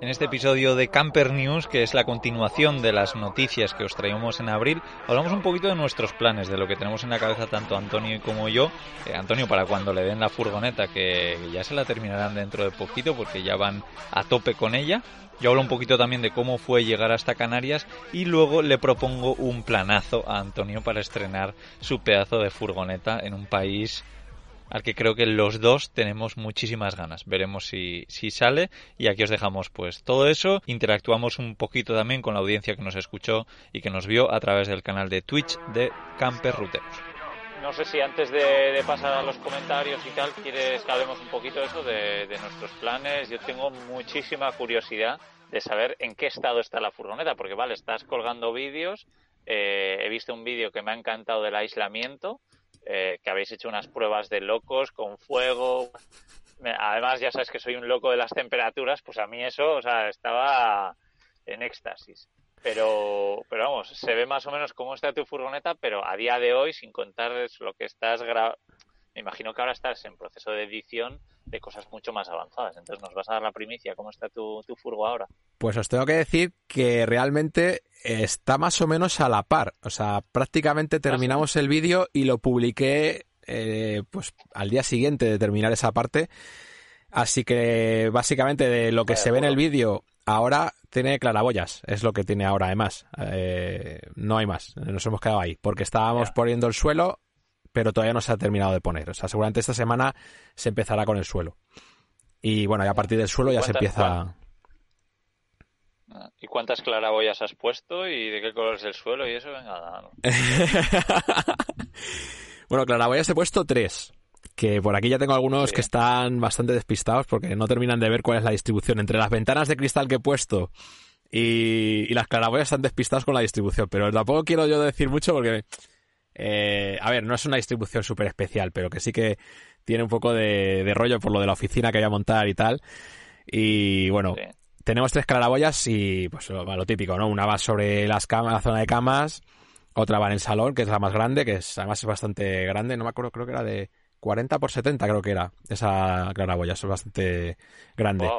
En este episodio de Camper News, que es la continuación de las noticias que os traíamos en abril, hablamos un poquito de nuestros planes, de lo que tenemos en la cabeza tanto Antonio como yo. Eh, Antonio, para cuando le den la furgoneta, que ya se la terminarán dentro de poquito porque ya van a tope con ella. Yo hablo un poquito también de cómo fue llegar hasta Canarias y luego le propongo un planazo a Antonio para estrenar su pedazo de furgoneta en un país al que creo que los dos tenemos muchísimas ganas. Veremos si, si sale y aquí os dejamos pues todo eso. Interactuamos un poquito también con la audiencia que nos escuchó y que nos vio a través del canal de Twitch de Camper Ruteros. No sé si antes de, pasar a los comentarios y tal, quieres que hablemos un poquito de eso, de, nuestros planes. Yo tengo muchísima curiosidad de saber en qué estado está la furgoneta, porque vale, estás colgando vídeos, eh, he visto un vídeo que me ha encantado del aislamiento, eh, que habéis hecho unas pruebas de locos con fuego. Además, ya sabes que soy un loco de las temperaturas, pues a mí eso, o sea, estaba en éxtasis. Pero, pero vamos, se ve más o menos cómo está tu furgoneta, pero a día de hoy, sin contar lo que estás grabando, me imagino que ahora estás en proceso de edición de cosas mucho más avanzadas. Entonces, ¿nos vas a dar la primicia? ¿Cómo está tu, tu furgo ahora? Pues os tengo que decir que realmente está más o menos a la par. O sea, prácticamente terminamos el vídeo y lo publiqué eh, pues al día siguiente de terminar esa parte. Así que básicamente de lo que se ve en el vídeo ahora tiene claraboyas, es lo que tiene ahora además. Eh, no hay más, nos hemos quedado ahí, porque estábamos poniendo el suelo, pero todavía no se ha terminado de poner. O sea, seguramente esta semana se empezará con el suelo. Y bueno, y a partir del suelo ya se empieza... ¿Y cuántas claraboyas has puesto y de qué color es el suelo y eso? Venga, no. bueno, claraboyas he puesto tres. Que por aquí ya tengo algunos que están bastante despistados porque no terminan de ver cuál es la distribución. Entre las ventanas de cristal que he puesto y, las claraboyas están despistados con la distribución. Pero tampoco quiero yo decir mucho porque eh, a ver, no es una distribución súper especial, pero que sí que tiene un poco de, rollo por lo de la oficina que voy a montar y tal. Y bueno, tenemos tres claraboyas y pues lo, típico, ¿no? Una va sobre las camas, la zona de camas, otra va en el salón, que es la más grande, que es, además es bastante grande, no me acuerdo, creo que era de 40 por 70, creo que era esa claraboya, es bastante grande.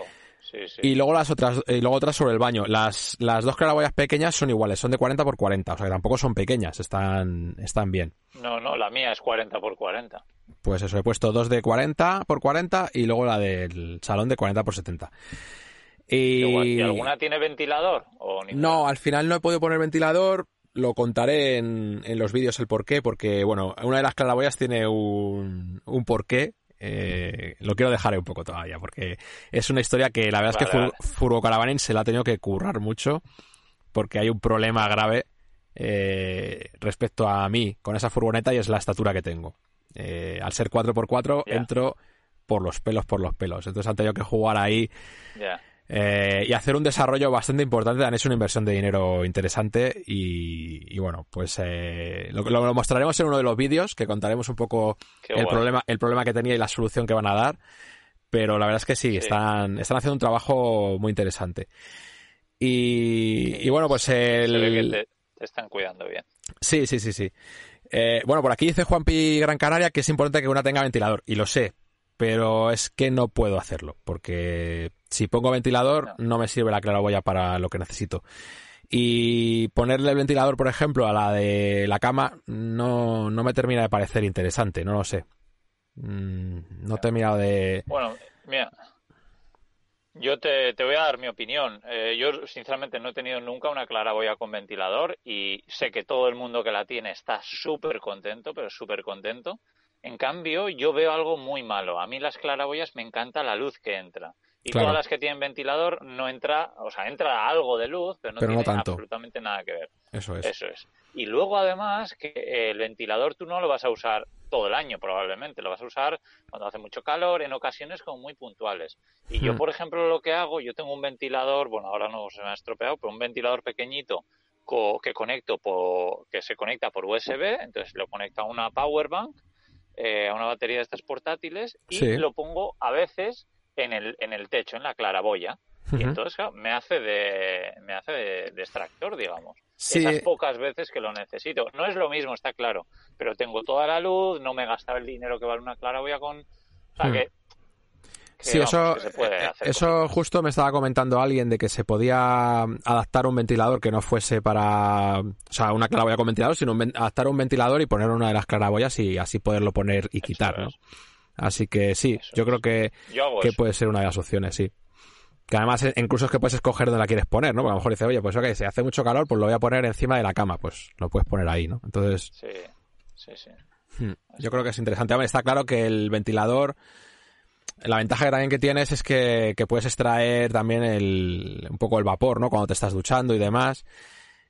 Y luego las otras, y luego otras sobre el baño. Las, las dos claraboyas pequeñas son iguales, son de 40 por 40, o sea que tampoco son pequeñas, están, están bien. No, no, la mía es 40 por 40. Pues eso, he puesto dos de 40 por 40 y luego la del salón de 40 por 70. Y... alguna tiene ventilador? O no, al final no he podido poner ventilador. Lo contaré en, en los vídeos el porqué, porque, bueno, una de las claraboyas tiene un, un porqué. Eh, lo quiero dejar un poco todavía, porque es una historia que la verdad es que Furgo Caravanen se la ha tenido que currar mucho, porque hay un problema grave eh, respecto a mí con esa furgoneta y es la estatura que tengo. Eh, al ser 4x4 entro por los pelos, por los pelos. Entonces han tenido que jugar ahí. Eh, y hacer un desarrollo bastante importante. Han hecho una inversión de dinero interesante y, bueno, pues eh, lo, lo, mostraremos en uno de los vídeos que contaremos un poco el problema, el problema que tenía y la solución que van a dar. Pero la verdad es que sí, Están, están haciendo un trabajo muy interesante. Y, bueno, pues el... te, están cuidando bien. Sí, sí, sí, sí. Eh, bueno, por aquí dice Juanpi Gran Canaria que es importante que una tenga ventilador, y lo sé, pero es que no puedo hacerlo, porque si pongo ventilador no, me sirve la claraboya para lo que necesito. Y ponerle el ventilador, por ejemplo, a la de la cama no, no me termina de parecer interesante, no lo sé. Mm, no he terminado de... Bueno, mira, yo te, te, voy a dar mi opinión. Eh, yo, sinceramente, no he tenido nunca una claraboya con ventilador y sé que todo el mundo que la tiene está súper contento, pero súper contento. En cambio, yo veo algo muy malo. A mí las claraboyas me encanta la luz que entra. Y todas las que tienen ventilador no entra, o sea, entra algo de luz, pero no tiene absolutamente nada que ver. Eso es. Eso es. Y luego además que el ventilador tú no lo vas a usar todo el año probablemente, lo vas a usar cuando hace mucho calor, en ocasiones como muy puntuales. Y yo, hmm. por ejemplo, lo que hago, yo tengo un ventilador, bueno, ahora no se me ha estropeado, pero un ventilador pequeñito que conecto por, que se conecta por USB, entonces lo conecto a una power bank eh, a una batería de estas portátiles y lo pongo a veces en el, en el techo, en la claraboya. Y entonces me hace de me hace de, extractor, digamos. Esas pocas veces que lo necesito. No es lo mismo, está claro. Pero tengo toda la luz, no me he gastado el dinero que vale una claraboya con... O sea que sí, eso, eh, eso justo me estaba comentando alguien de que se podía adaptar un ventilador que no fuese para, o sea, una claraboya con ventilador, sino adaptar un ventilador y poner una de las claraboyas y así poderlo poner y quitar, ¿no? Así que sí, yo creo que, que puede ser una de las opciones, sí. Que además, eh, incluso es que puedes escoger dónde la quieres poner, ¿no? Porque a lo mejor dices, oye, pues ok, si hace mucho calor, pues lo voy a poner encima de la cama, pues lo puedes poner ahí, ¿no? Entonces. Sí, sí, sí. Hmm, yo creo que es interesante. está claro que el ventilador la ventaja que también que tienes es que, puedes extraer también el, un poco el vapor, ¿no? Cuando te estás duchando y demás.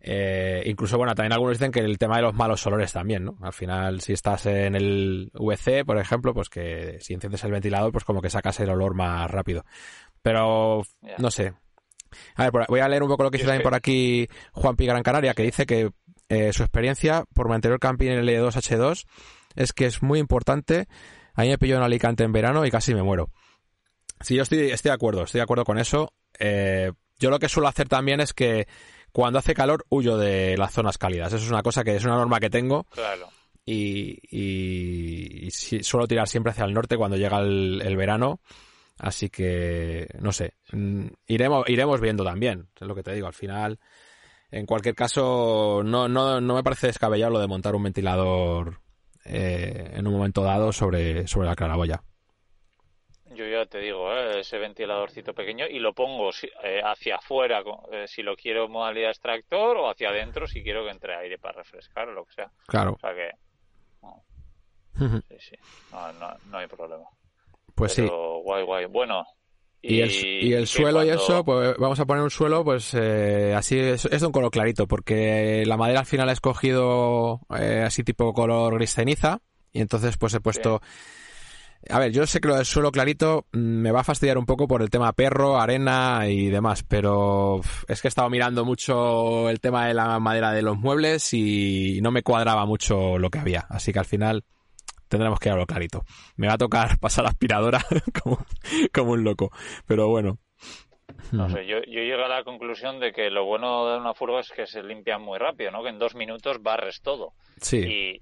Eh, incluso, bueno, también algunos dicen que el tema de los malos olores también, ¿no? Al final, si estás en el VC, por ejemplo, pues que si enciendes el ventilador, pues como que sacas el olor más rápido. Pero, no sé. A ver, voy a leer un poco lo que dice también por aquí Juan Pi Gran Canaria, que dice que eh, su experiencia por mi anterior camping en el L2H2 es que es muy importante a mí me pilló en Alicante en verano y casi me muero. Sí, yo estoy, estoy de acuerdo, estoy de acuerdo con eso. Eh, yo lo que suelo hacer también es que cuando hace calor huyo de las zonas cálidas. Eso es una cosa que es una norma que tengo. Claro. Y, suelo tirar siempre hacia el norte cuando llega el, verano. Así que, no sé, mm, iremos, iremos viendo también, es lo que te digo, al final, en cualquier caso, no, no, no me parece descabellado lo de montar un ventilador eh, en un momento dado sobre, sobre la claraboya. Yo ya te digo, ¿eh? ese ventiladorcito pequeño y lo pongo eh, hacia afuera si lo quiero modalidad extractor o hacia adentro si quiero que entre aire para refrescar o lo que sea. Claro. O sea que. Sí, sí. No, no, hay problema. Pues sí. Guay, guay. Bueno, y, el, suelo y eso, pues vamos a poner un suelo, pues eh, así es, de un color clarito, porque la madera al final ha escogido eh, así tipo color gris ceniza, y entonces pues he puesto... A ver, yo sé que lo del suelo clarito mm, me va a fastidiar un poco por el tema perro, arena y demás, pero es que he estado mirando mucho el tema de la madera de los muebles y no me cuadraba mucho lo que había, así que al final tendremos que hablarlo clarito. Me va a tocar pasar la aspiradora como, un loco, pero bueno. No sé, yo, yo llego a la conclusión de que lo bueno de una furgo es que se limpia muy rápido, ¿no? Que en dos minutos barres todo. Sí. Y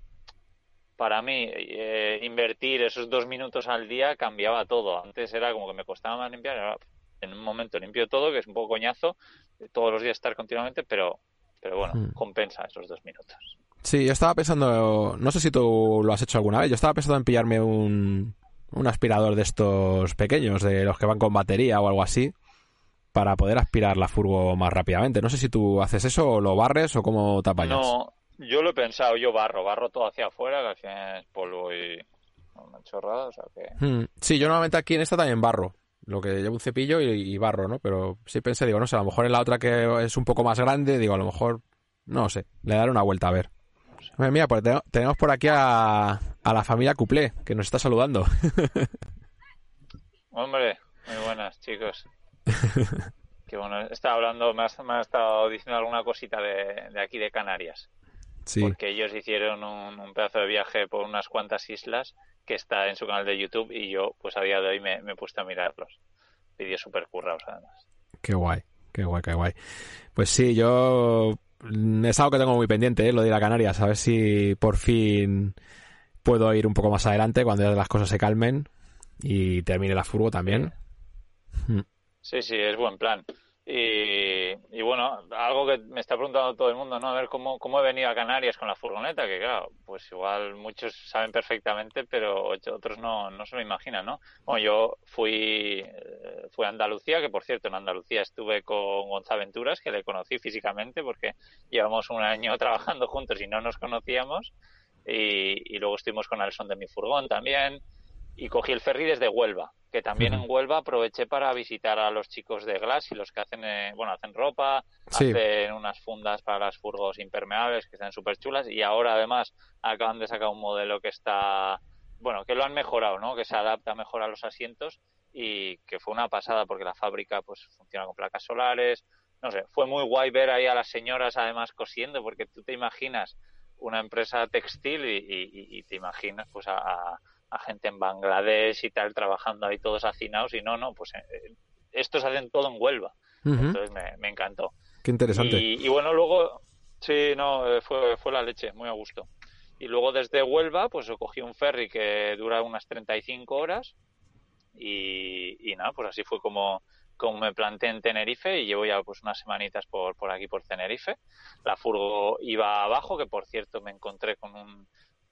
para mí, eh, invertir esos dos minutos al día cambiaba todo. Antes era como que me costaba más limpiar, ahora en un momento limpio todo, que es un poco coñazo, todos los días estar continuamente, pero, pero bueno, hmm. compensa esos dos minutos. Sí, yo estaba pensando, no sé si tú lo has hecho alguna vez, yo estaba pensando en pillarme un, un aspirador de estos pequeños, de los que van con batería o algo así, para poder aspirar la furgo más rápidamente. No sé si tú haces eso o lo barres o cómo te apañas. No, yo lo he pensado, yo barro, barro todo hacia afuera, que al final es polvo y una chorrada, o sea que... Hmm, sí, yo normalmente aquí en esta también barro. Lo que llevo un cepillo y, barro, ¿no? Pero sí pensé, digo, no sé, a lo mejor en la otra que es un poco más grande, digo, a lo mejor, no sé, le daré una vuelta a ver. Mira, pues tenemos por aquí a, a la familia Cuplé, que nos está saludando. Hombre, muy buenas, chicos. Qué bueno, estaba hablando, me ha, estado diciendo alguna cosita de, de, aquí de Canarias. Sí. Porque ellos hicieron un, pedazo de viaje por unas cuantas islas que está en su canal de YouTube y yo, pues a día de hoy me, me he puesto a mirarlos. Vídeos súper currados, además. Qué guay, qué guay, qué guay. Pues sí, yo es algo que tengo muy pendiente, ¿eh? lo de ir a Canarias, a ver si por fin puedo ir un poco más adelante cuando ya las cosas se calmen y termine la furgo también. Sí, sí, es buen plan. Y, bueno, algo que me está preguntando todo el mundo, ¿no? A ver cómo, cómo he venido a Canarias con la furgoneta, que claro, pues igual muchos saben perfectamente, pero otros no, no se lo imaginan, ¿no? Bueno, yo fui, eh, fui a Andalucía, que por cierto en Andalucía estuve con Gonzalo Venturas, que le conocí físicamente porque llevamos un año trabajando juntos y no nos conocíamos. Y, y luego estuvimos con Alson de mi furgón también y cogí el ferry desde Huelva, que también en Huelva aproveché para visitar a los chicos de Glass y los que hacen, eh, bueno, hacen ropa, hacen unas fundas para las furgos impermeables que están súper chulas y ahora además acaban de sacar un modelo que está, bueno, que lo han mejorado, ¿no? Que se adapta mejor a los asientos y que fue una pasada porque la fábrica pues funciona con placas solares, no sé, fue muy guay ver ahí a las señoras además cosiendo porque tú te imaginas una empresa textil y, te imaginas pues a a gente en Bangladesh y tal trabajando ahí todos hacinados y no, no, pues eh, estos hacen todo en Huelva. Entonces me, encantó. Qué interesante. Y, bueno, luego, sí, no, eh, fue, fue la leche, muy a gusto. Y luego desde Huelva, pues cogí un ferry que dura unas 35 horas Y, nada, pues así fue como, como me planté en Tenerife y llevo ya pues unas semanitas por, por aquí por Tenerife. La furgo iba abajo, que por cierto me encontré con un,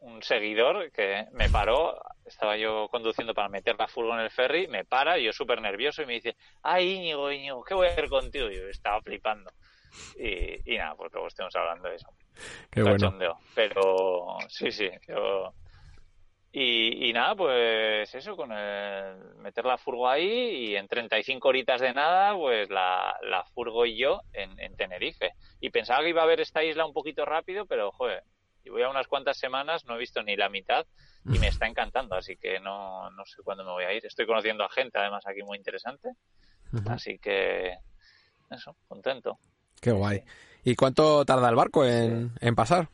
un seguidor que me paró, estaba yo conduciendo para meter la furgo en el ferry, me para, yo súper nervioso y me dice, ay Íñigo, Íñigo, ¿qué voy a hacer contigo? Y yo estaba flipando. Y, y nada, pues luego estemos hablando de eso. Qué bueno. Pero sí, sí, yo y, nada, pues eso, con el meter la furgo ahí y en 35 horitas de nada, pues la, la furgo y yo en, Tenerife. Y pensaba que iba a ver esta isla un poquito rápido, pero joder, y voy a unas cuantas semanas, no he visto ni la mitad y me está encantando, así que no, no sé cuándo me voy a ir. Estoy conociendo a gente además aquí muy interesante, así que eso, contento. Qué guay. ¿Y cuánto tarda el barco en, en pasar?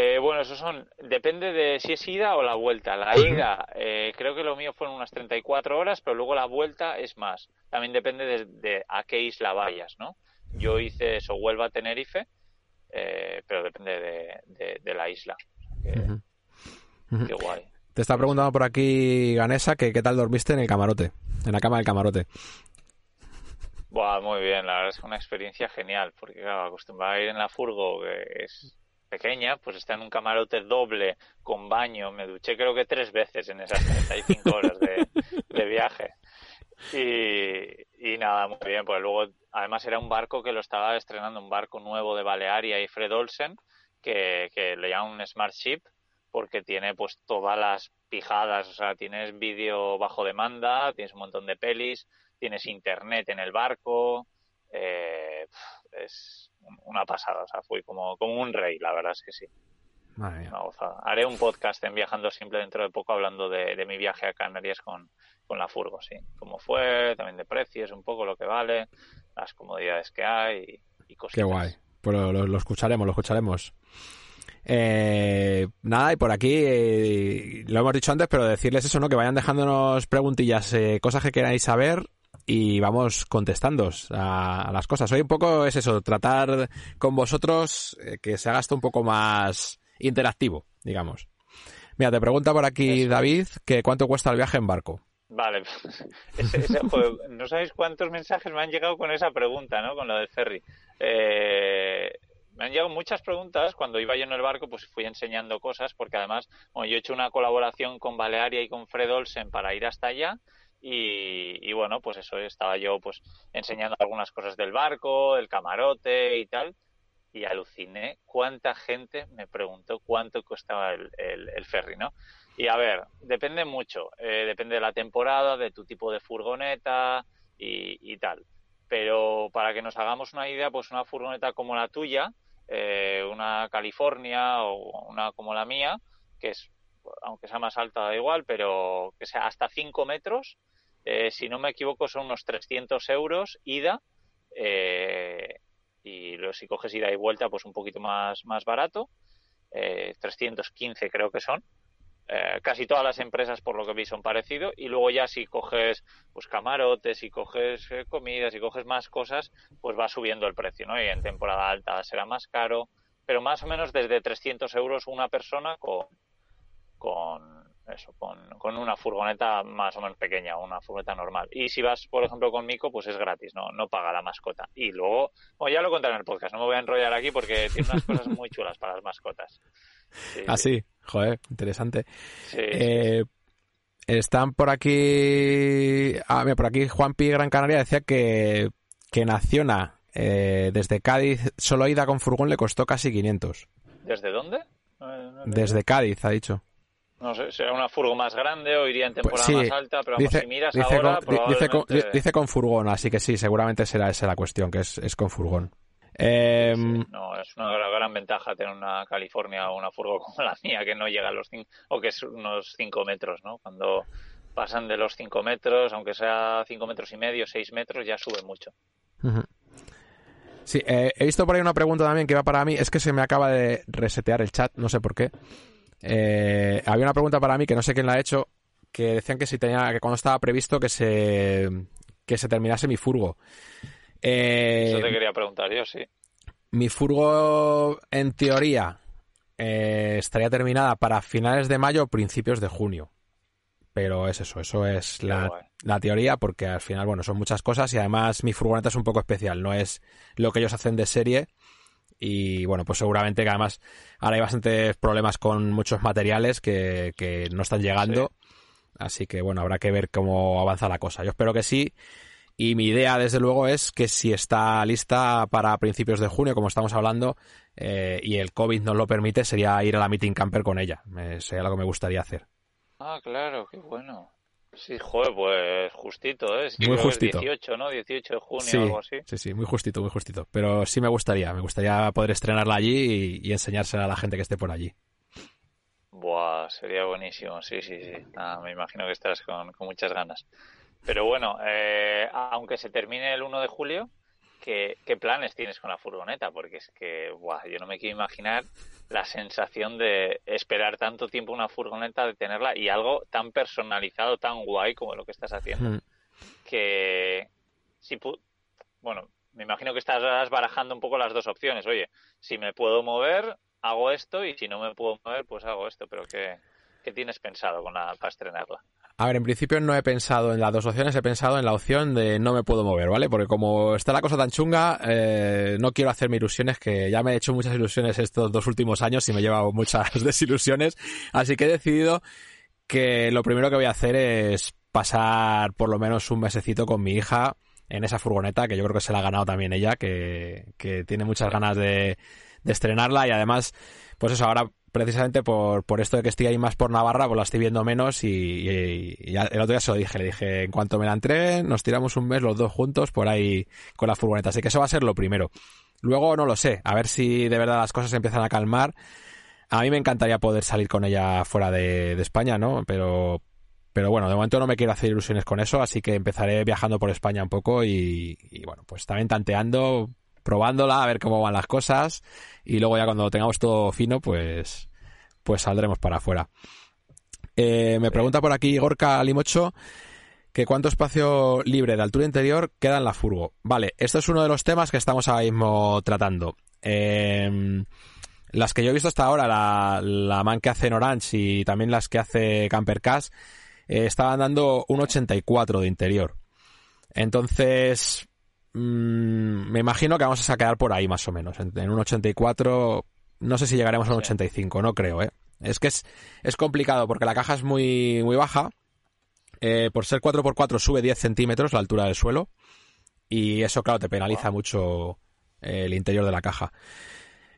Eh, bueno, eso son, depende de si es ida o la vuelta. La ida, eh, creo que lo mío fueron unas 34 horas, pero luego la vuelta es más. También depende de, a qué isla vayas, ¿no? Yo hice eso, Huelva a Tenerife, eh, pero depende de, la isla. Qué guay. Te está preguntando por aquí, Ganesa, que qué tal dormiste en el camarote, en la cama del camarote. Buah, muy bien, la verdad es que una experiencia genial, porque claro, acostumbrado a ir en la furgo, que es pequeña, pues está en un camarote doble con baño. Me duché creo que tres veces en esas 35 horas de, viaje. Y, nada, muy bien, pues luego además era un barco que lo estaba estrenando, un barco nuevo de Balearia y Fred Olsen, que, que le llaman un Smart Ship, porque tiene pues todas las pijadas, o sea, tienes vídeo bajo demanda, tienes un montón de pelis, tienes internet en el barco, eh, es una pasada, o sea, fui como, como un rey, la verdad es que sí. Haré un podcast en Viajando Simple dentro de poco hablando de, mi viaje a Canarias con, con, la Furgo, sí. Cómo fue, también de precios, un poco lo que vale, las comodidades que hay y, cosas. Qué guay. Pues lo, escucharemos, lo escucharemos. Eh, nada, y por aquí eh, lo hemos dicho antes, pero decirles eso, ¿no? Que vayan dejándonos preguntillas, eh, cosas que queráis saber y vamos contestando a, las cosas. Hoy un poco es eso, tratar con vosotros que se haga esto un poco más interactivo, digamos. Mira, te pregunta por aquí David que cuánto cuesta el viaje en barco. Vale, no sabéis cuántos mensajes me han llegado con esa pregunta, ¿no? Con lo del ferry. Eh, me han llegado muchas preguntas. Cuando iba yo en el barco, pues fui enseñando cosas, porque además, bueno, yo he hecho una colaboración con Balearia y con Fred Olsen para ir hasta allá. Y, bueno, pues eso estaba yo pues enseñando algunas cosas del barco, el camarote y tal, y aluciné cuánta gente me preguntó cuánto costaba el, el, ferry, ¿no? Y a ver, depende mucho, eh, depende de la temporada, de tu tipo de furgoneta y, tal. Pero para que nos hagamos una idea, pues una furgoneta como la tuya, eh, una California o una como la mía, que es, aunque sea más alta da igual, pero que sea hasta 5 metros, eh, si no me equivoco, son unos 300 euros ida. Y si coges ida y vuelta, pues un poquito más, más barato. 315 eh, creo que son. Casi todas las empresas, por lo que vi, son parecidos. Y luego ya si coges pues camarotes, si coges comidas, si coges más cosas, pues va subiendo el precio, ¿no? Y en temporada alta será más caro. Pero más o menos desde 300 euros una persona con, con eso, con, una furgoneta más o menos pequeña, una furgoneta normal. Y si vas, por ejemplo, con Mico, pues es gratis, no, no paga la mascota. Y luego, bueno, ya lo contaré en el podcast, no me voy a enrollar aquí porque tiene unas cosas muy chulas para las mascotas. ah, sí, joder, interesante. Eh, están por aquí, ah, mira, por aquí Juan Pi Gran Canaria decía que, que Naciona eh, desde Cádiz, solo ida con furgón le costó casi 500. ¿Desde dónde? desde Cádiz, ha dicho. No sé, será una furgo más grande o iría en pues temporada más alta, pero vamos, si miras ahora, dice, con, furgón, así que sí, seguramente será esa la cuestión, que es, con furgón. Em, no, es una gran, ventaja tener una California o una furgo como la mía, que no llega a los 5, o que es unos 5 metros, ¿no? Cuando pasan de los 5 metros, aunque sea 5 metros y medio, 6 metros, ya sube mucho. Sí, eh, he visto por ahí una pregunta también que va para mí, es que se me acaba de resetear el chat, no sé por qué. Eh, había una pregunta para mí que no sé quién la ha hecho, que decían que si tenía, que cuando estaba previsto que se que se terminase mi furgo. Eh, Eso te quería preguntar yo, sí. Mi furgo, en teoría, eh, estaría terminada para finales de mayo o principios de junio. pero es eso, eso es la, la, teoría porque al final, bueno, son muchas cosas y además mi furgoneta es un poco especial, no es lo que ellos hacen de serie y bueno, pues seguramente que además ahora hay bastantes problemas con muchos materiales que, que no están llegando, así que bueno, habrá que ver cómo avanza la cosa. Yo espero que sí. Y mi idea, desde luego, es que si está lista para principios de junio, como estamos hablando, eh, y el COVID nos lo permite, sería ir a la meeting camper con ella. sería algo que me gustaría hacer. Ah, claro, qué bueno. Sí, joder, pues justito, ¿eh? muy justito. 18, ¿no? 18 de junio o algo así. Sí, sí, muy justito, muy justito. Pero sí me gustaría, me gustaría poder estrenarla allí y, enseñársela a la gente que esté por allí. Buah, sería buenísimo, sí, sí, sí. me imagino que estarás con, con muchas ganas. Pero bueno, eh, aunque se termine el 1 de julio, ¿qué, planes tienes con la furgoneta? Porque es que, buah, yo no me quiero imaginar la sensación de esperar tanto tiempo una furgoneta, de tenerla y algo tan personalizado, tan guay como lo que estás haciendo. Hmm. Que, si bueno, me imagino que estás barajando un poco las dos opciones. Oye, si me puedo mover, hago esto y si no me puedo mover, pues hago esto. Pero ¿qué, qué tienes pensado con la, para estrenarla? A ver, en principio no he pensado en las dos opciones, he pensado en la opción de no me puedo mover, ¿vale? Porque como está la cosa tan chunga, eh, no quiero hacerme ilusiones, que ya me he hecho muchas ilusiones estos dos últimos años y me he llevado muchas desilusiones. Así que he decidido que lo primero que voy a hacer es pasar por lo menos un mesecito con mi hija en esa furgoneta, que yo creo que se la ha ganado también ella, que, que tiene muchas ganas de, de estrenarla y además, pues eso, ahora precisamente por, por esto de que estoy ahí más por Navarra, pues la estoy viendo menos y, el otro día se lo dije, le dije, en cuanto me la entreguen, nos tiramos un mes los dos juntos por ahí con la furgoneta. Así que eso va a ser lo primero. Luego no lo sé, a ver si de verdad las cosas empiezan a calmar. A mí me encantaría poder salir con ella fuera de, España, ¿no? Pero, pero bueno, de momento no me quiero hacer ilusiones con eso, así que empezaré viajando por España un poco y, y bueno, pues también tanteando probándola, a ver cómo van las cosas y luego ya cuando tengamos todo fino, pues, pues saldremos para afuera. Eh, me pregunta por aquí Gorka Limocho que cuánto espacio libre de altura interior queda en la furgo. Vale, esto es uno de los temas que estamos ahora mismo tratando. Em, las que yo he visto hasta ahora, la, la man que hace en Orange y también las que hace Camper Cash, eh, estaban dando un 84 de interior. Entonces, Mm, me imagino que vamos a quedar por ahí más o menos. En, un 84, no sé si llegaremos a un 85, no creo, ¿eh? Es que es, es complicado porque la caja es muy, muy baja. Eh, por ser 4x4 sube 10 centímetros la altura del suelo. Y eso, claro, te penaliza mucho eh, el interior de la caja.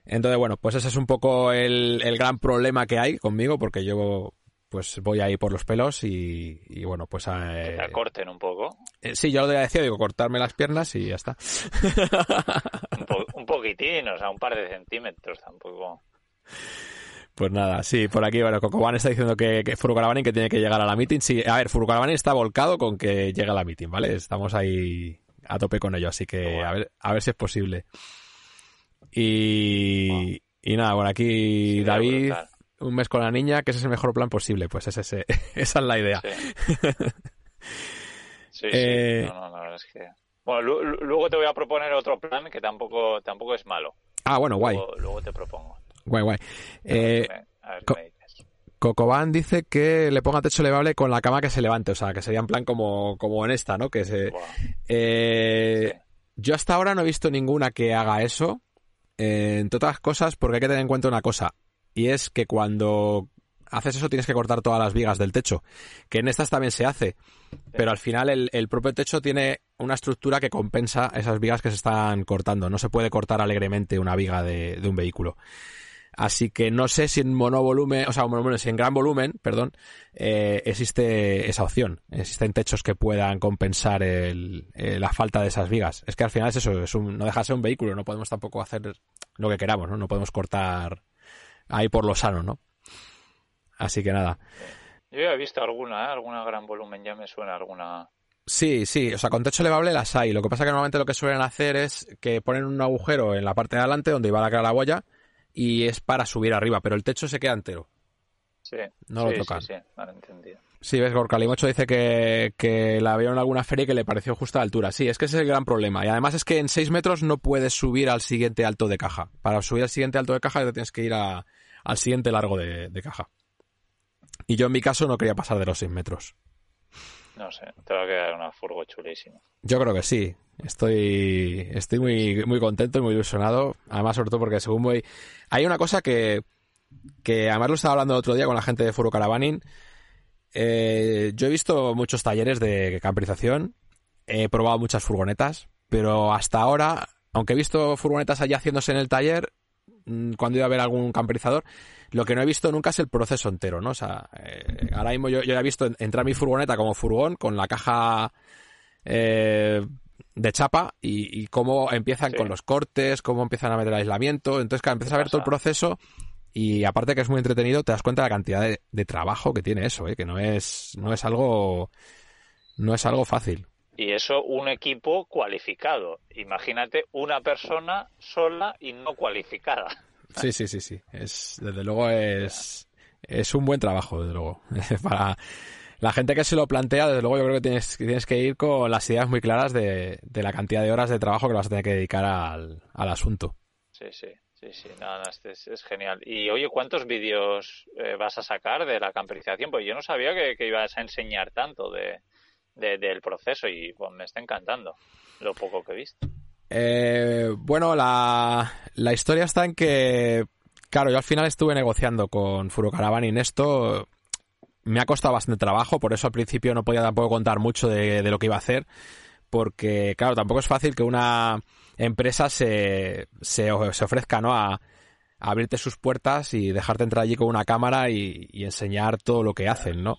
Entonces, bueno, pues ese es un poco el, el gran problema que hay conmigo porque llevo pues voy ahí por los pelos y, bueno, pues... Eh, que corten un poco. Eh, sí, yo lo decía, digo, cortarme las piernas y ya está. un, poquitín, o sea, un par de centímetros tampoco. Pues nada, sí, por aquí, bueno, Cocoban está diciendo que, que que tiene que llegar a la meeting. Sí, a ver, Furukaravani está volcado con que llegue a la meeting, ¿vale? Estamos ahí a tope con ello, así que a ver, a ver si es posible. Y, y nada, bueno, aquí David un mes con la niña, que ese es el mejor plan posible. Pues es ese, esa es la idea. Sí, sí. Eh, no, no, la verdad es que... Bueno, luego te voy a proponer otro plan que tampoco, tampoco es malo. Ah, bueno, guay. Luego, te propongo. Guay, guay. Eh, Cocoban dice que le ponga techo elevable con la cama que se levante, o sea, que sería en plan como, como en esta, ¿no? Que se... Eh, yo hasta ahora no he visto ninguna que haga eso, eh, entre otras cosas, porque hay que tener en cuenta una cosa y es que cuando haces eso tienes que cortar todas las vigas del techo, que en estas también se hace, pero al final el, propio techo tiene una estructura que compensa esas vigas que se están cortando, no se puede cortar alegremente una viga de, un vehículo. Así que no sé si en monovolumen, o sea, si en gran volumen, perdón, eh, existe esa opción. Existen techos que puedan compensar eh, la falta de esas vigas. Es que al final es eso, es un, no deja de ser un vehículo, no podemos tampoco hacer lo que queramos, ¿no? No podemos cortar ahí por lo sano, ¿no? Así que nada. Yo ya he visto alguna, ¿eh? alguna gran volumen, ya me suena alguna. Sí, sí, o sea, con techo elevable las hay. Lo que pasa que normalmente lo que suelen hacer es que ponen un agujero en la parte de adelante donde iba la claraboya y es para subir arriba, pero el techo se queda entero. Sí, no lo tocan. Sí, sí, entendido. Sí, ves, Gorkalimocho dice que, que la vieron en alguna feria y que le pareció justa la altura. Sí, es que ese es el gran problema. Y además es que en 6 metros no puedes subir al siguiente alto de caja. Para subir al siguiente alto de caja te tienes que ir a, al siguiente largo de, caja. Y yo en mi caso no quería pasar de los 6 metros. No sé, te va a quedar una furgo chulísima. Yo creo que sí. Estoy, estoy muy, muy contento y muy ilusionado. Además, sobre todo porque según voy... Hay una cosa que, que además lo estaba hablando el otro día con la gente de Furo Caravaning. Eh, yo he visto muchos talleres de camperización. He probado muchas furgonetas. Pero hasta ahora, aunque he visto furgonetas allí haciéndose en el taller, cuando iba a ver algún camperizador, lo que no he visto nunca es el proceso entero, ¿no? O sea, eh, ahora mismo yo, yo he visto entrar mi furgoneta como furgón con la caja eh, de chapa y, cómo empiezan con los cortes, cómo empiezan a meter el aislamiento. Entonces, claro, empiezas a ver todo el proceso y aparte que es muy entretenido, te das cuenta de la cantidad de, de trabajo que tiene eso, ¿eh? que no es, no es algo, no es algo fácil. Y eso un equipo cualificado. Imagínate una persona sola y no cualificada. Sí, sí, sí, sí. Es, desde luego es, es un buen trabajo, desde luego. Para la gente que se lo plantea, desde luego yo creo que tienes, tienes que ir con las ideas muy claras de, de la cantidad de horas de trabajo que vas a tener que dedicar al, al asunto. Sí, sí. Sí, sí, nada, este es, genial. Y oye, ¿cuántos vídeos eh, vas a sacar de la camperización? Pues yo no sabía que, que ibas a enseñar tanto de, del proceso y pues, me está encantando lo poco que he visto. Eh, bueno, la, la historia está en que, claro, yo al final estuve negociando con Furukaravani en esto. Me ha costado bastante trabajo, por eso al principio no podía tampoco contar mucho de, lo que iba a hacer, porque, claro, tampoco es fácil que una empresa se, se, ofrezca, ¿no? A, abrirte sus puertas y dejarte entrar allí con una cámara y, y enseñar todo lo que hacen, ¿no?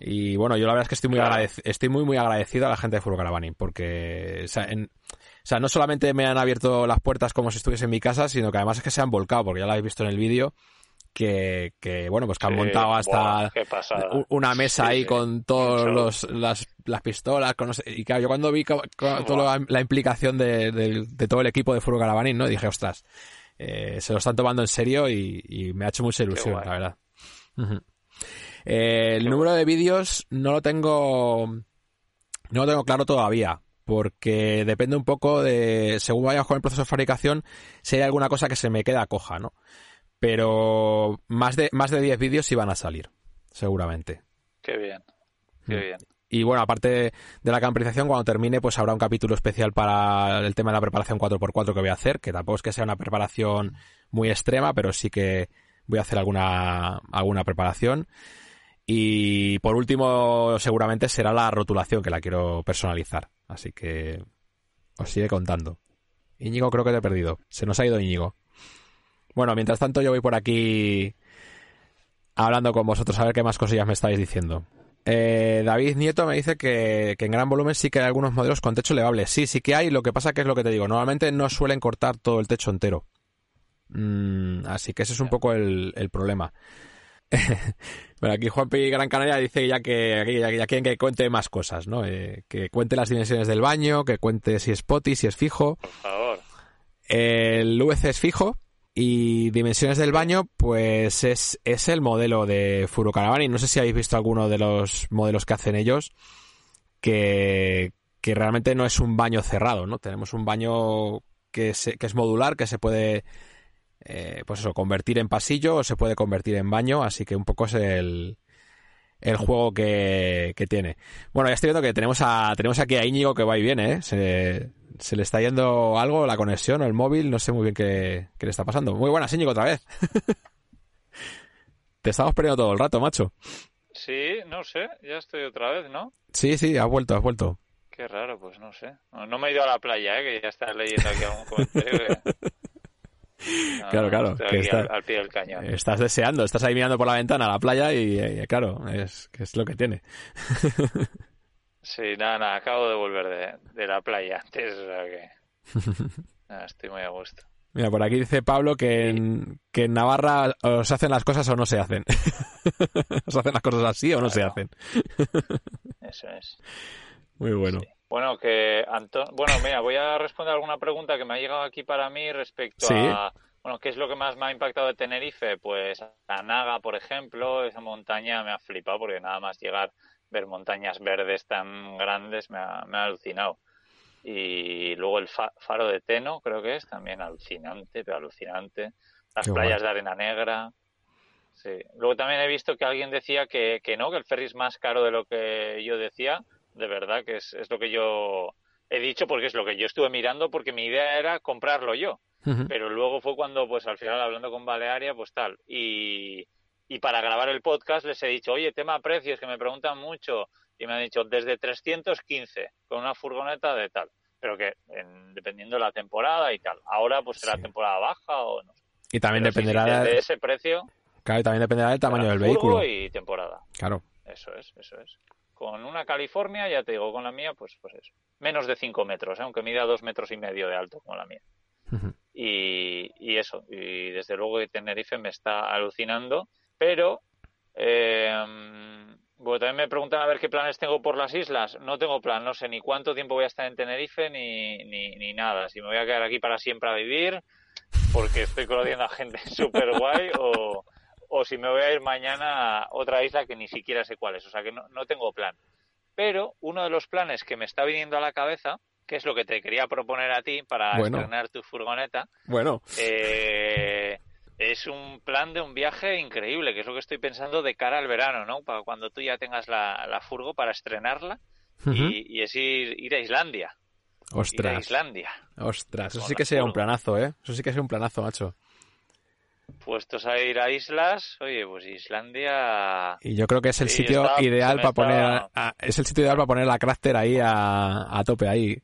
Y bueno, yo la verdad es que estoy muy, estoy muy, muy agradecido a la gente de Furo Caravani, porque, o sea, o sea, no solamente me han abierto las puertas como si estuviese en mi casa, sino que además es que se han volcado, porque ya lo habéis visto en el vídeo, que, que, bueno, pues que han montado hasta una mesa ahí con todas las, las pistolas. Con, y claro, yo cuando vi toda la, implicación de, todo el equipo de Furo Caravani, ¿no? Dije, ostras, eh, se lo están tomando en serio y, me ha hecho mucha ilusión, la verdad. Eh, el número de vídeos no lo tengo. No lo tengo claro todavía. Porque depende un poco de. Según vaya con el proceso de fabricación, si hay alguna cosa que se me queda coja, ¿no? Pero más de, más de 10 vídeos sí van a salir. Seguramente. Qué bien. Qué mm. bien. Y bueno, aparte de la camperización, cuando termine, pues habrá un capítulo especial para el tema de la preparación 4x4 que voy a hacer, que tampoco es que sea una preparación muy extrema, pero sí que voy a hacer alguna, alguna preparación. Y por último, seguramente será la rotulación que la quiero personalizar. Así que os sigue contando. Íñigo, creo que te he perdido. Se nos ha ido Íñigo. Bueno, mientras tanto yo voy por aquí hablando con vosotros a ver qué más cosillas me estáis diciendo. Eh, David Nieto me dice que, en gran volumen sí que hay algunos modelos con techo elevable. Sí, sí que hay. Lo que pasa que es lo que te digo. Normalmente no suelen cortar todo el techo entero. Mm, así que ese es un poco el, el problema. Bueno, aquí Juanpi Gran Canaria dice ya que ya, ya quieren que cuente más cosas, ¿no? Eh, que cuente las dimensiones del baño, que cuente si es poti, si es fijo. Por favor. El VC es fijo y dimensiones del baño, pues es, es el modelo de Furo Caravani. No sé si habéis visto alguno de los modelos que hacen ellos, que, que realmente no es un baño cerrado, ¿no? Tenemos un baño que, que es modular, que se puede eh, pues eso, convertir en pasillo o se puede convertir en baño, así que un poco es el, el juego que, que tiene. Bueno, ya estoy viendo que tenemos a tenemos aquí a Íñigo que va y viene, ¿eh? Se, se le está yendo algo, la conexión o el móvil, no sé muy bien qué, qué le está pasando. Muy buenas, Íñigo, otra vez. Te estamos perdiendo todo el rato, macho. Sí, no sé, ya estoy otra vez, ¿no? Sí, sí, has vuelto, has vuelto. Qué raro, pues no sé. No, me he ido a la playa, ¿eh? que ya estás leyendo aquí algún comentario. claro, claro. al, pie del cañón. Estás deseando, estás ahí mirando por la ventana a la playa y, claro, es, es lo que tiene. sí, nada, nada, acabo de volver de, la playa antes, o sea que... estoy muy a gusto. Mira, por aquí dice Pablo que en, que en Navarra os hacen las cosas o no se hacen. ¿Os hacen las cosas así o no se hacen? Eso es. Muy bueno. Bueno, que Anton... bueno, mira, voy a responder alguna pregunta que me ha llegado aquí para mí respecto a bueno, ¿qué es lo que más me ha impactado de Tenerife? Pues la Naga, por ejemplo, esa montaña me ha flipado porque nada más llegar ver montañas verdes tan grandes me ha, me ha alucinado. Y luego el faro de Teno, creo que es también alucinante, pero alucinante. Las playas de arena negra. Sí. Luego también he visto que alguien decía que, que no, que el ferry es más caro de lo que yo decía. De verdad, que es, es lo que yo he dicho porque es lo que yo estuve mirando porque mi idea era comprarlo yo. Pero luego fue cuando, pues al final hablando con Balearia, pues tal. Y, y para grabar el podcast les he dicho, oye, tema precios, que me preguntan mucho. Y me han dicho, desde 315 con una furgoneta de tal. Pero que dependiendo de la temporada y tal. Ahora pues será temporada baja o no. Y también dependerá de ese precio. Claro, y también dependerá del tamaño del vehículo. y temporada. Claro. Eso es, eso es. Con una California, ya te digo, con la mía, pues, pues eso. Menos de 5 metros, ¿eh? aunque mida 2 metros y medio de alto como la mía. y, y, eso, y desde luego que Tenerife me está alucinando, pero eh, bueno, también me preguntan a ver qué planes tengo por las islas. No tengo plan, no sé ni cuánto tiempo voy a estar en Tenerife ni, ni, ni nada. Si me voy a quedar aquí para siempre a vivir, porque estoy conociendo a gente súper guay, o, o si me voy a ir mañana a otra isla que ni siquiera sé cuál es. O sea que no, no tengo plan. Pero uno de los planes que me está viniendo a la cabeza, que es lo que te quería proponer a ti para estrenar tu furgoneta, bueno. eh, es un plan de un viaje increíble, que es lo que estoy pensando de cara al verano, ¿no? Para cuando tú ya tengas la, la furgo para estrenarla y, es ir, ir, a Islandia. Ostras. Ir a Islandia. Ostras, eso sí que sería un planazo, ¿eh? Eso sí que sería un planazo, macho. Puestos a ir a islas, oye, pues Islandia. Y yo creo que es el sitio ideal para poner. es el sitio ideal para poner la Crafter ahí a, a tope ahí.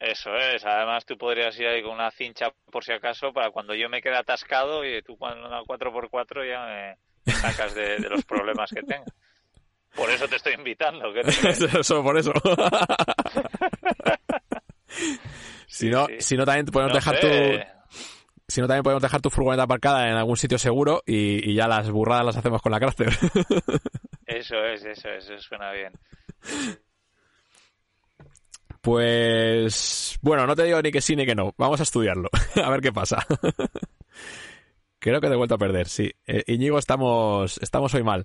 Eso es, además tú podrías ir ahí con una cincha por si acaso para cuando yo me quede atascado y tú cuando una 4x4 ya me sacas de, los problemas que tenga. Por eso te estoy invitando. eso, por eso. si, no, si no, también podemos dejar tu... Si no, también podemos dejar tu furgoneta aparcada en algún sitio seguro y, ya las burradas las hacemos con la Crafter. eso es, eso es, eso suena bien. Pues bueno, no te digo ni que sí ni que no. Vamos a estudiarlo. a ver qué pasa. creo que te he vuelto a perder, sí. Eh, Iñigo, estamos, estamos hoy mal.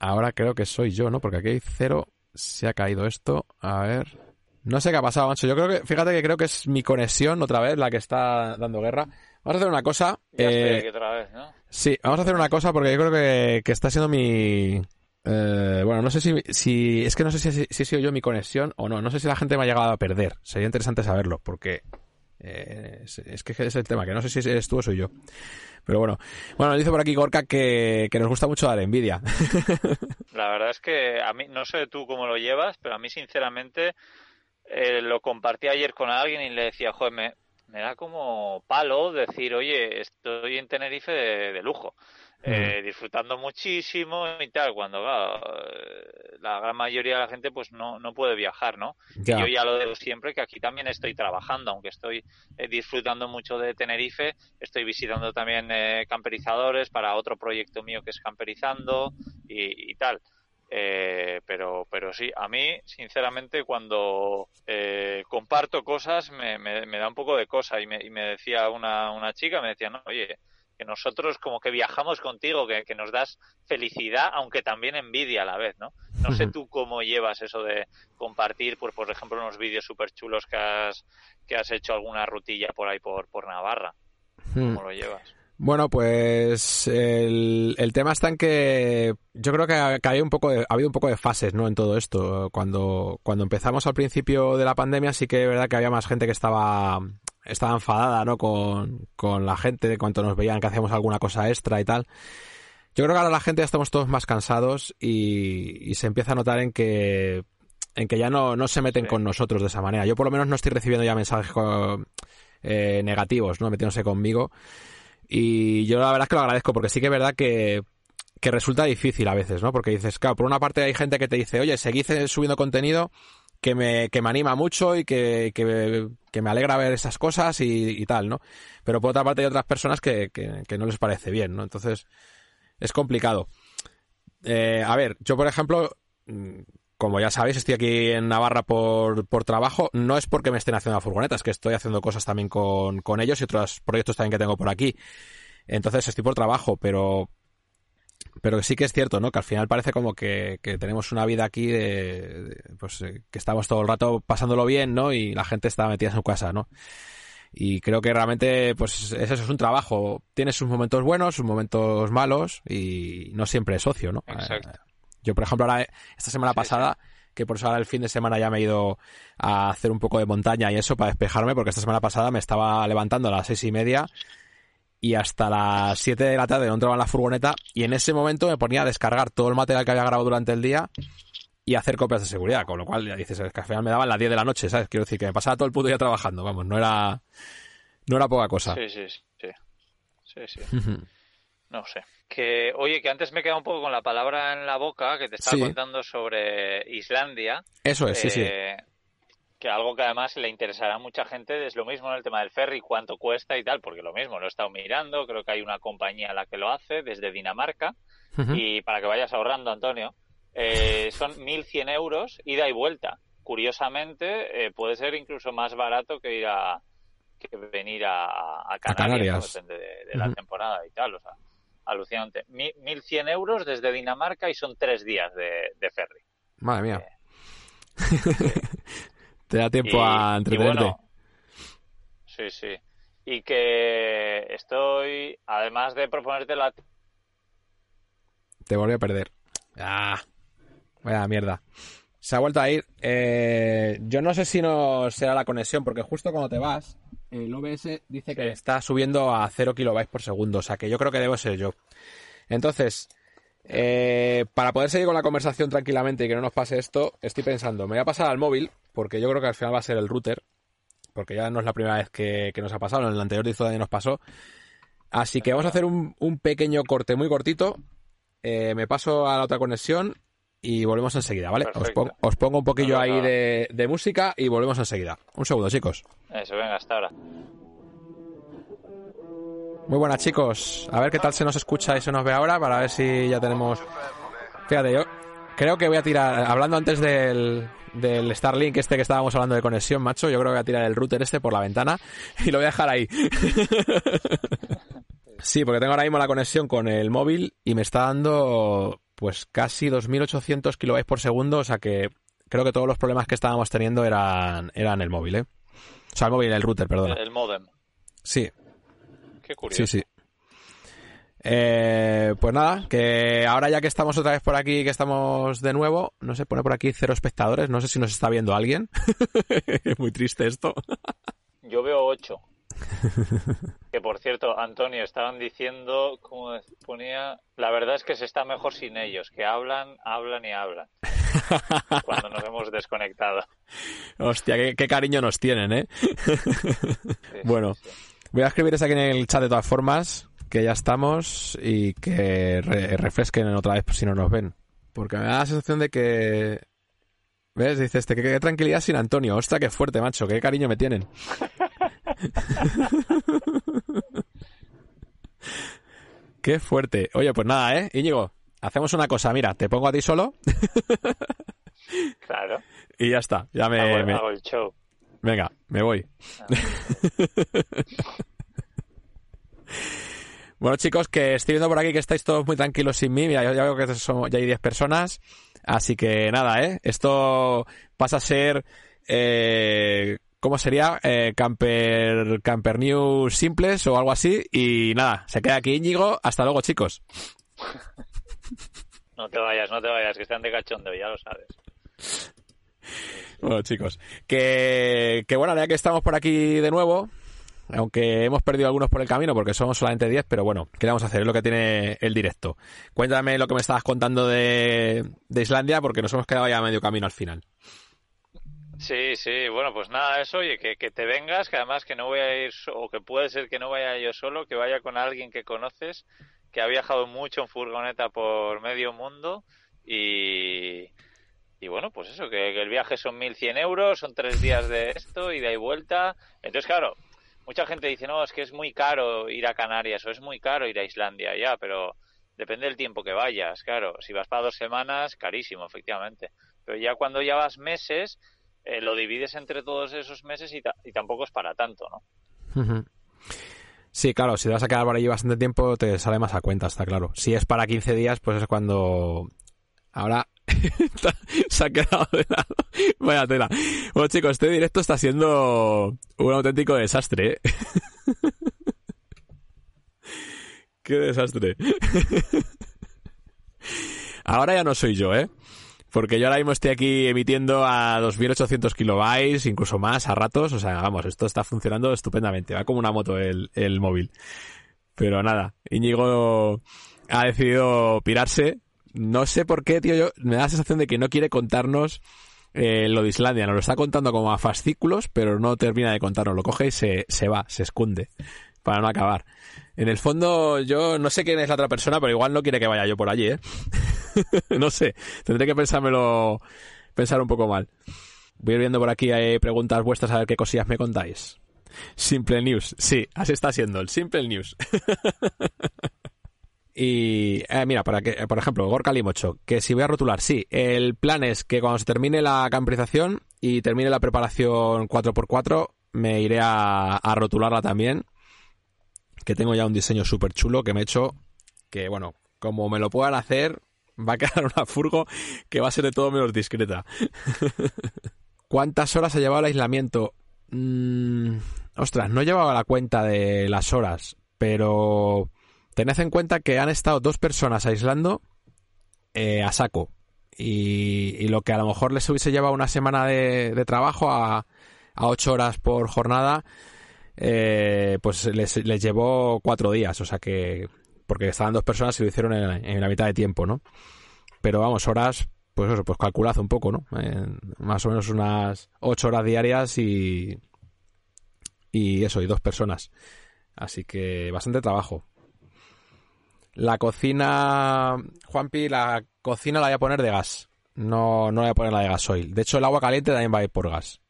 Ahora creo que soy yo, ¿no? Porque aquí hay cero. Se ha caído esto. A ver. No sé qué ha pasado, macho. Yo creo que, fíjate que creo que es mi conexión otra vez la que está dando guerra. Vamos a hacer una cosa. Eh, otra vez, ¿no? Sí, vamos a hacer una cosa porque yo creo que, que está siendo mi, eh, bueno, no sé si, si, es que no sé si, si, he sido yo mi conexión o no. No sé si la gente me ha llegado a perder. Sería interesante saberlo, porque eh, es, que es el tema, que no sé si eres tú o soy yo. Pero bueno, bueno, dice por aquí Gorka que, que nos gusta mucho dar envidia. La verdad es que a mí, no sé tú cómo lo llevas, pero a mí sinceramente eh, lo compartí ayer con alguien y le decía, joder, me, me da como palo decir, oye, estoy en Tenerife de lujo eh, disfrutando muchísimo y tal, cuando eh, la gran mayoría de la gente pues no, no puede viajar, ¿no? yo ya lo digo siempre que aquí también estoy trabajando, aunque estoy eh, disfrutando mucho de Tenerife, estoy visitando también camperizadores para otro proyecto mío que es camperizando y, tal. Pero pero sí a mí sinceramente cuando comparto cosas me, me, da un poco de cosa y me, y me decía una, una chica me decía no oye que nosotros como que viajamos contigo, que, nos das felicidad, aunque también envidia a la vez, ¿no? No sé tú cómo llevas eso de compartir, pues, por ejemplo, unos vídeos súper chulos que has, que has hecho alguna rutilla por ahí por, por Navarra. ¿Cómo lo llevas? Bueno, pues el, el, tema está en que yo creo que ha, un poco ha habido un poco de fases, ¿no? En todo esto. Cuando, cuando empezamos al principio de la pandemia sí que es verdad que había más gente que estaba estaba enfadada, ¿no? Con, con la gente de cuanto nos veían que hacíamos alguna cosa extra y tal. Yo creo que ahora la gente ya estamos todos más cansados y, y se empieza a notar en que en que ya no, no se meten con nosotros de esa manera. Yo por lo menos no estoy recibiendo ya mensajes eh, negativos, ¿no? Metiéndose conmigo. Y yo la verdad es que lo agradezco porque sí que es verdad que, que resulta difícil a veces, ¿no? Porque dices, claro, por una parte hay gente que te dice, oye, seguid subiendo contenido que me, que me anima mucho y que, que, me alegra ver esas cosas y, tal, ¿no? Pero por otra parte hay otras personas que, que, no les parece bien, ¿no? Entonces es complicado. Eh, a ver, yo por ejemplo, mm, como ya sabéis, estoy aquí en Navarra por, por trabajo. No es porque me estén haciendo furgonetas, que estoy haciendo cosas también con, con ellos y otros proyectos también que tengo por aquí. Entonces estoy por trabajo, pero pero sí que es cierto, ¿no? Que al final parece como que, tenemos una vida aquí de, pues eh, que estamos todo el rato pasándolo bien, ¿no? Y la gente está metida en su casa, ¿no? y creo que realmente pues eso es un trabajo tiene sus momentos buenos sus momentos malos y no siempre es socio no Exacto. Yo por ejemplo ahora esta semana pasada que por eso ahora el fin de semana ya me he ido a hacer un poco de montaña y eso para despejarme porque esta semana pasada me estaba levantando a las seis y media y hasta las 7 de la tarde no entraba en la furgoneta y en ese momento me ponía a descargar todo el material que había grabado durante el día y hacer copias de seguridad, con lo cual ya dices, es que al final me daban las 10 de la noche, ¿sabes? Quiero decir que me pasaba todo el puto día trabajando, vamos, no era no era poca cosa. Sí, sí, sí. Sí, sí. No sé. Que, oye, que antes me quedado un poco con la palabra en la boca que te estaba Sí. contando sobre Islandia. Eso es, sí, sí. eh, Que algo que además le interesará a mucha gente es lo mismo en el tema del ferry, cuánto cuesta y tal, porque lo mismo, lo he estado mirando, creo que hay una compañía la que lo hace desde Dinamarca y para que vayas ahorrando, Antonio, eh, son 1.100 euros ida y vuelta. Curiosamente, eh, puede ser incluso más barato que ir a que venir a, a Canarias, Canarias. ¿no? depende de, de la temporada y tal, o sea, alucinante. Mi- 1.100 euros desde Dinamarca y son tres días de, de ferry. Madre mía. Te da tiempo Y- a entretenerte. bueno, sí, sí. Y que estoy, además de proponerte la Te volví a perder. Ah, vaya mierda. Se ha vuelto a ir. Eh, yo no sé si no será la conexión, porque justo cuando te vas, el OBS dice que está subiendo a 0 kilobytes por segundo. O sea que yo creo que debo ser yo. Entonces, eh, para poder seguir con la conversación tranquilamente y que no nos pase esto, estoy pensando, me voy a pasar al móvil, porque yo creo que al final va a ser el router, porque ya no es la primera vez que, que nos ha pasado, en el anterior disco también nos pasó. Así que vamos a hacer un, un pequeño corte muy cortito. Eh, me paso a la otra conexión y volvemos enseguida, ¿vale? Os, Perfecto. pon- os pongo un poquillo ahí de música y volvemos enseguida. Un segundo, chicos. Eso, venga, hasta ahora. Muy buenas, chicos. A ver qué tal se nos escucha y se nos ve ahora para ver si ya tenemos. Fíjate, yo creo que voy a tirar. Hablando antes del, del Starlink, este que estábamos hablando de conexión, macho, yo creo que voy a tirar el router este por la ventana y lo voy a dejar ahí. Sí, porque tengo ahora mismo la conexión con el móvil y me está dando pues casi 2800 kilobytes por segundo, o sea que creo que todos los problemas que estábamos teniendo eran, eran el móvil, ¿eh? O sea, el móvil, el router, perdona. El modem. Sí, Qué curioso. Sí, sí. Eh, pues nada, que ahora ya que estamos otra vez por aquí, que estamos de nuevo, no sé, pone por aquí cero espectadores, no sé si nos está viendo alguien. es muy triste esto. Yo veo ocho. que por cierto, Antonio, estaban diciendo, como ponía, la verdad es que se está mejor sin ellos, que hablan, hablan y hablan. cuando nos hemos desconectado. Hostia, qué, qué cariño nos tienen, ¿eh? Sí, Bueno. sí. Voy a escribirles aquí en el chat de todas formas, que ya estamos y que re- refresquen otra vez si no nos ven. Porque me da la sensación de que... ¿Ves? Dice este, que qué tranquilidad sin Antonio. Ostras, qué fuerte, macho, qué cariño me tienen. qué fuerte. Oye, pues nada, ¿eh? Íñigo, hacemos una cosa. Mira, te pongo a ti solo Claro. y ya está. Ya me... hago, me- hago el show. Venga, me voy. bueno, chicos, que estoy viendo por aquí que estáis todos muy tranquilos sin mí. Mira, yo ya veo que ya hay 10 personas. Así que nada, ¿eh? Esto pasa a ser... Eh, ¿Cómo sería? Eh, camper, camper News simples o algo así. Y nada, se queda aquí Íñigo. Hasta luego, chicos. No te vayas, no te vayas, que están de cachondeo, ya lo sabes. Bueno, chicos, que, que bueno, ya que estamos por aquí de nuevo, aunque hemos perdido algunos por el camino porque somos solamente 10, pero bueno, ¿qué vamos a hacer? Es lo que tiene el directo. Cuéntame lo que me estabas contando de, de Islandia porque nos hemos quedado ya a medio camino al final. Sí, sí, bueno, pues nada, eso, oye, que, que te vengas, que además que no voy a ir, o que puede ser que no vaya yo solo, que vaya con alguien que conoces, que ha viajado mucho en furgoneta por medio mundo y, y bueno, pues eso, que, que el viaje son 1.100 euros, son tres días de esto, ida y vuelta. Entonces, claro, mucha gente dice, no, es que es muy caro ir a Canarias o es muy caro ir a Islandia, ya, pero depende del tiempo que vayas, claro. Si vas para dos semanas, carísimo, efectivamente. Pero ya cuando ya vas meses, eh, lo divides entre todos esos meses y, ta- y tampoco es para tanto, ¿no? Sí, claro, si te vas a quedar por allí bastante tiempo te sale más a cuenta, está claro. Si es para 15 días, pues es cuando... Ahora se ha quedado de lado. Vaya tela. Bueno, chicos, este directo está siendo un auténtico desastre. ¿eh? Qué desastre. Ahora ya no soy yo, ¿eh? Porque yo ahora mismo estoy aquí emitiendo a 2800 kilobytes, incluso más a ratos. O sea, vamos, esto está funcionando estupendamente. Va como una moto el, el móvil. Pero nada, Íñigo ha decidido pirarse. No sé por qué, tío, yo me da la sensación de que no quiere contarnos eh, lo de Islandia. Nos lo está contando como a fascículos, pero no termina de contarnos. Lo coge y se, se va, se esconde para no acabar. En el fondo, yo no sé quién es la otra persona, pero igual no quiere que vaya yo por allí, ¿eh? no sé, tendré que pensármelo, pensar un poco mal. Voy a ir viendo por aquí, hay preguntas vuestras a ver qué cosillas me contáis. Simple News, sí, así está siendo, el Simple News. y eh, mira, para que, por ejemplo, Gorka Limocho, que si voy a rotular, sí, el plan es que cuando se termine la camperización y termine la preparación 4x4, me iré a, a rotularla también que tengo ya un diseño súper chulo que me he hecho, que bueno, como me lo puedan hacer, va a quedar una furgo que va a ser de todo menos discreta. ¿Cuántas horas ha llevado el aislamiento? Mm, ostras, no he llevado la cuenta de las horas, pero tened en cuenta que han estado dos personas aislando eh, a saco. Y, lo que a lo mejor les hubiese llevado una semana de, trabajo a, a ocho horas por jornada, eh, pues les, les, llevó cuatro días, o sea que, porque estaban dos personas y lo hicieron en, la mitad de tiempo, ¿no? Pero vamos, horas, pues eso, pues calculad un poco, ¿no? más o menos unas ocho horas diarias y, y eso, y dos personas. Así que bastante trabajo. La cocina, Juanpi, la cocina la voy a poner de gas. No, no voy a poner la de gasoil. De hecho, el agua caliente también va a ir por gas.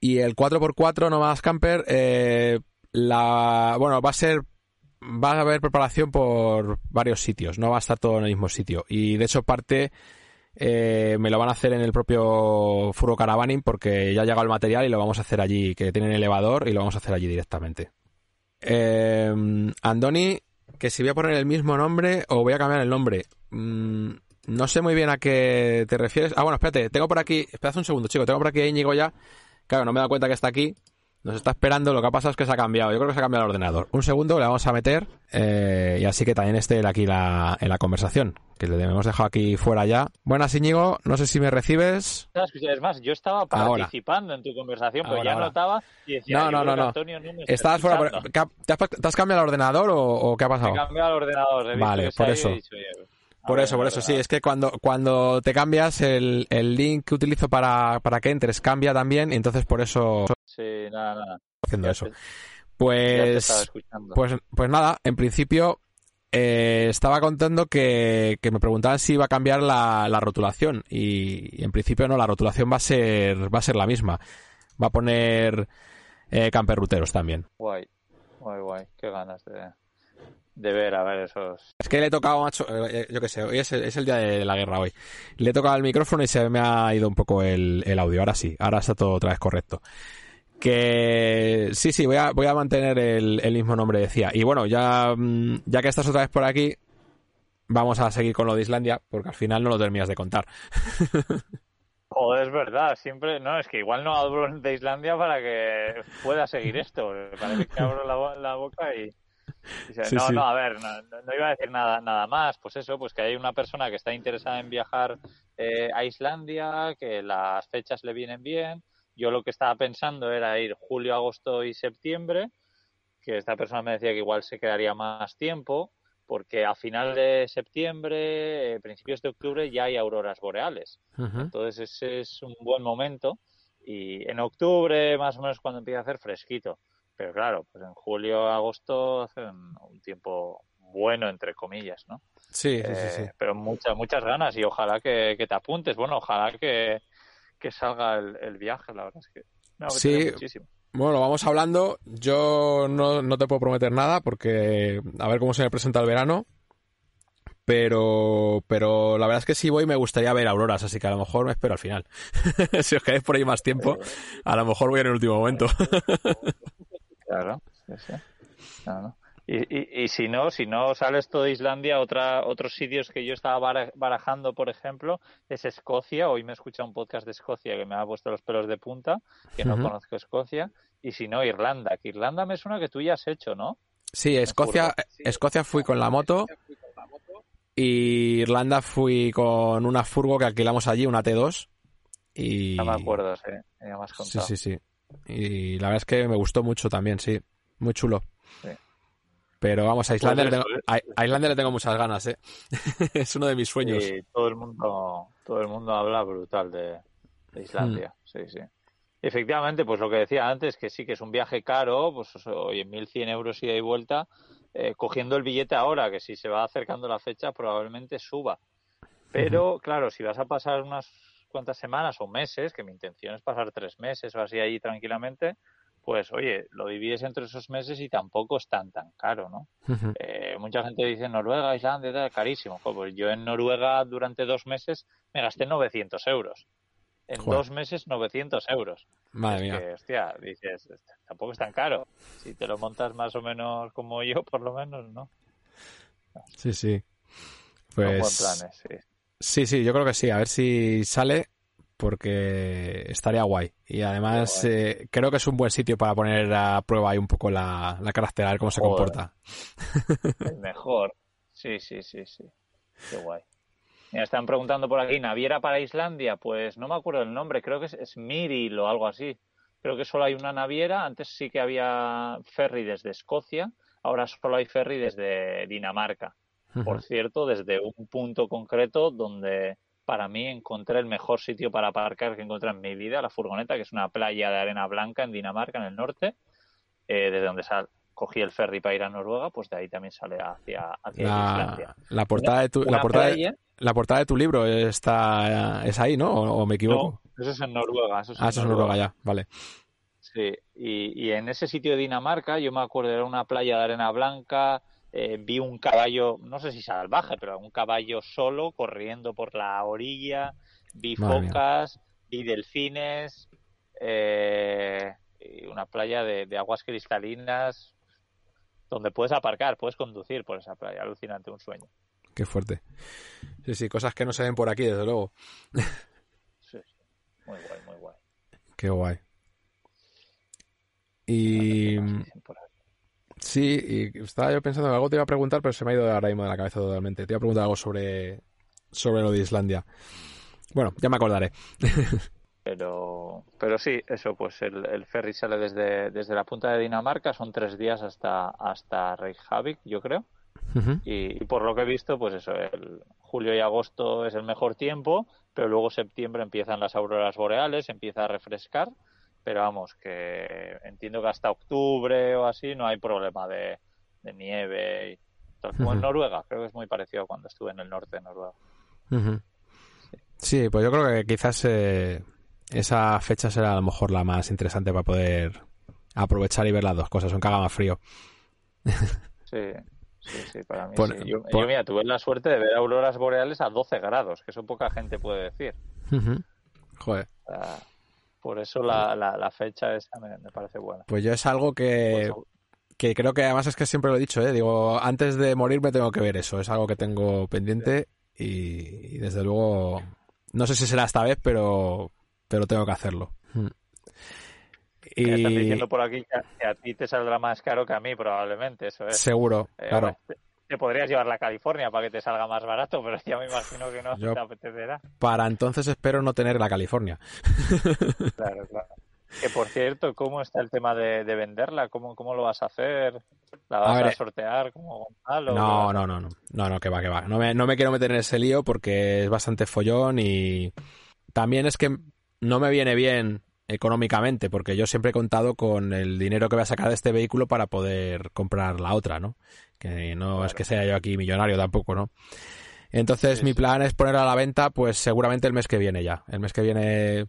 Y el 4x4 nomás camper, eh, la, bueno, va a ser, va a haber preparación por varios sitios, no va a estar todo en el mismo sitio. Y de hecho parte eh, me lo van a hacer en el propio Furo Caravaning porque ya ha llegado el material y lo vamos a hacer allí, que tienen elevador y lo vamos a hacer allí directamente. Eh, Andoni, que si voy a poner el mismo nombre o voy a cambiar el nombre. Mm, no sé muy bien a qué te refieres. Ah, bueno, espérate, tengo por aquí, espérate un segundo, chico, tengo por aquí a Íñigo ya Claro, no me he dado cuenta que está aquí. Nos está esperando, lo que ha pasado es que se ha cambiado. Yo creo que se ha cambiado el ordenador. Un segundo, le vamos a meter eh, y así que también esté aquí la, en la conversación, que le hemos dejado aquí fuera ya. Buenas, Íñigo, no sé si me recibes. Es más, yo estaba participando en tu conversación, pero ya notaba y decía, no, no, no, no. Antonio no Estabas fuera. ¿Te has, cambiado el ordenador o, qué ha pasado? He cambiado el ordenador. vale, por eso. Por eso, por eso, sí, es que cuando, cuando te cambias, el, el link que utilizo para, para que entres cambia también, y entonces por eso... Sí, nada, nada. Haciendo eso. Pues, pues, pues nada, en principio eh, estaba contando que, que, me preguntaban si iba a cambiar la, la rotulación y, en principio no, la rotulación va a ser, va a ser la misma. Va a poner eh, camperruteros también. Guay, guay, guay, qué ganas de de ver, a ver, esos... Es que le he tocado, macho, eh, yo qué sé, hoy es el, día de la guerra hoy. Le he tocado el micrófono y se me ha ido un poco el, audio. Ahora sí, ahora está todo otra vez correcto. Que sí, sí, voy a, voy a mantener el, mismo nombre, decía. Y bueno, ya, mm, ya que estás otra vez por aquí, vamos a seguir con lo de Islandia, porque al final no lo terminas de contar. Joder, es verdad, siempre, no, es que igual no hablo de Islandia para que pueda seguir esto. Parece que abro la, la boca y no, no, a ver, no, iba a decir nada, nada más. Pues eso, pues que hay una persona que está interesada en viajar eh, a Islandia, que las fechas le vienen bien. Yo lo que estaba pensando era ir julio, agosto y septiembre, que esta persona me decía que igual se quedaría más tiempo, porque a final de septiembre, eh, principios de octubre, ya hay auroras boreales. Entonces ese es un buen momento. Y en octubre, más o menos, cuando empieza a hacer fresquito. Pero claro, pues en julio, agosto hacen un tiempo bueno, entre comillas, ¿no? Sí, sí, sí, eh, Pero muchas, muchas ganas y ojalá que, te apuntes. Bueno, ojalá que, salga el, viaje, la verdad es que me sí. muchísimo. Bueno, vamos hablando. Yo no, no te puedo prometer nada porque a ver cómo se me presenta el verano. Pero, pero la verdad es que si voy me gustaría ver auroras, así que a lo mejor me espero al final. si os quedáis por ahí más tiempo, a lo mejor voy en el último momento. Claro, sí, sí. Y, y, si no, si no sales todo de Islandia, otra, otros sitios que yo estaba barajando, por ejemplo, es Escocia. Hoy me he escuchado un podcast de Escocia que me ha puesto los pelos de punta, que no conozco Escocia. Y si no, Irlanda. Que Irlanda me suena que tú ya has hecho, ¿no? Sí, Escocia, Escocia fui con la moto. Y Irlanda fui con una furgo que alquilamos allí, una T2. Y... No me acuerdo, sí. Sí, sí, sí. Y la verdad es que me gustó mucho también, sí. Muy chulo. Sí. Pero vamos, a Islandia, le, tengo, a, le tengo muchas ganas, ¿eh? es uno de mis sueños. Sí, todo el mundo, todo el mundo habla brutal de, Islandia, mm. sí, sí. Efectivamente, pues lo que decía antes, que sí que es un viaje caro, pues oye, 1.100 euros ida y vuelta, eh, cogiendo el billete ahora, que si se va acercando la fecha probablemente suba. Pero, claro, si vas a pasar unas cuantas semanas o meses, que mi intención es pasar tres meses o así ahí tranquilamente, pues oye, lo divides entre esos meses y tampoco es tan tan caro, ¿no? Eh, mucha gente dice Noruega, Islandia, carísimo. Pues yo en Noruega durante dos meses me gasté 900 euros. En dos meses 900 euros. Madre mía. Que, hostia, dices, tampoco es tan caro. Si te lo montas más o menos como yo, por lo menos, ¿no? Sí, sí. Pues... planes, sí. Sí, sí, yo creo que sí. A ver si sale porque estaría guay. Y además eh, creo que es un buen sitio para poner a prueba ahí un poco la, la carácter, a ver cómo se comporta. El mejor. Sí, sí, sí, sí. Qué guay. Me están preguntando por aquí, ¿naviera para Islandia? Pues no me acuerdo el nombre, creo que es, Miril o algo así. Creo que solo hay una naviera. Antes sí que había ferry desde Escocia, ahora solo hay ferry desde Dinamarca. Por cierto, desde un punto concreto donde para mí encontré el mejor sitio para aparcar que encontré en mi vida, la furgoneta, que es una playa de arena blanca en Dinamarca, en el norte, eh, desde donde sal, cogí el ferry para ir a Noruega, pues de ahí también sale hacia, hacia la, Islandia. La portada de tu, la portada, la portada de tu libro está es ahí, ¿no? ¿O, me equivoco? No, eso es en Noruega. Eso es ah, eso es en Noruega ya, vale. Sí, y, y en ese sitio de Dinamarca, yo me acuerdo, era una playa de arena blanca, eh, vi un caballo, no sé si salvaje, pero un caballo solo corriendo por la orilla, vi focas, vi delfines, eh, y una playa de, aguas cristalinas donde puedes aparcar, puedes conducir por esa playa, alucinante, un sueño. Qué fuerte. Sí, sí, cosas que no se ven por aquí, desde luego. sí, muy guay, muy guay. Qué guay. Y... Sí, y estaba yo pensando, algo te iba a preguntar, pero se me ha ido ahora mismo de la cabeza totalmente. Te iba a preguntar algo sobre, sobre lo de Islandia. Bueno, ya me acordaré. pero, pero sí, eso, pues el, ferry sale desde, desde la punta de Dinamarca, son tres días hasta, hasta Reykjavik, yo creo. y, por lo que he visto, pues eso, el julio y agosto es el mejor tiempo, pero luego septiembre empiezan las auroras boreales, empieza a refrescar pero vamos, que entiendo que hasta octubre o así no hay problema de, nieve. Y, como en Noruega, creo que es muy parecido a cuando estuve en el norte de Noruega. sí. pues yo creo que quizás eh, esa fecha será a lo mejor la más interesante para poder aprovechar y ver las dos cosas, aunque haga más frío. sí, sí, sí, para mí sí. Yo, mira, tuve la suerte de ver auroras boreales a 12 grados, que eso poca gente puede decir. Joder. Por eso la, la, fecha esa me, parece buena. Pues yo es algo que, que creo que además es que siempre lo he dicho, ¿eh? digo, antes de morir me tengo que ver eso, es algo que tengo pendiente y, desde luego, no sé si será esta vez, pero, pero tengo que hacerlo. Hmm. Y... estás diciendo por aquí que a, ti te saldrá más caro que a mí, probablemente, eso es. Seguro, eh, claro te podrías llevar la California para que te salga más barato, pero ya me imagino que no te apetecerá. Para entonces espero no tener la California. Claro, claro. Que por cierto, ¿cómo está el tema de, venderla? ¿Cómo, ¿Cómo lo vas a hacer? ¿La vas a, sortear como Gonzalo? No, no, no, no, no, no, que va, que va. No me, no me quiero meter en ese lío porque es bastante follón y también es que no me viene bien económicamente, porque yo siempre he contado con el dinero que voy a sacar de este vehículo para poder comprar la otra, ¿no? Que no es que sea yo aquí millonario tampoco, ¿no? Entonces mi plan es ponerla a la venta, pues seguramente el mes que viene ya. El mes que viene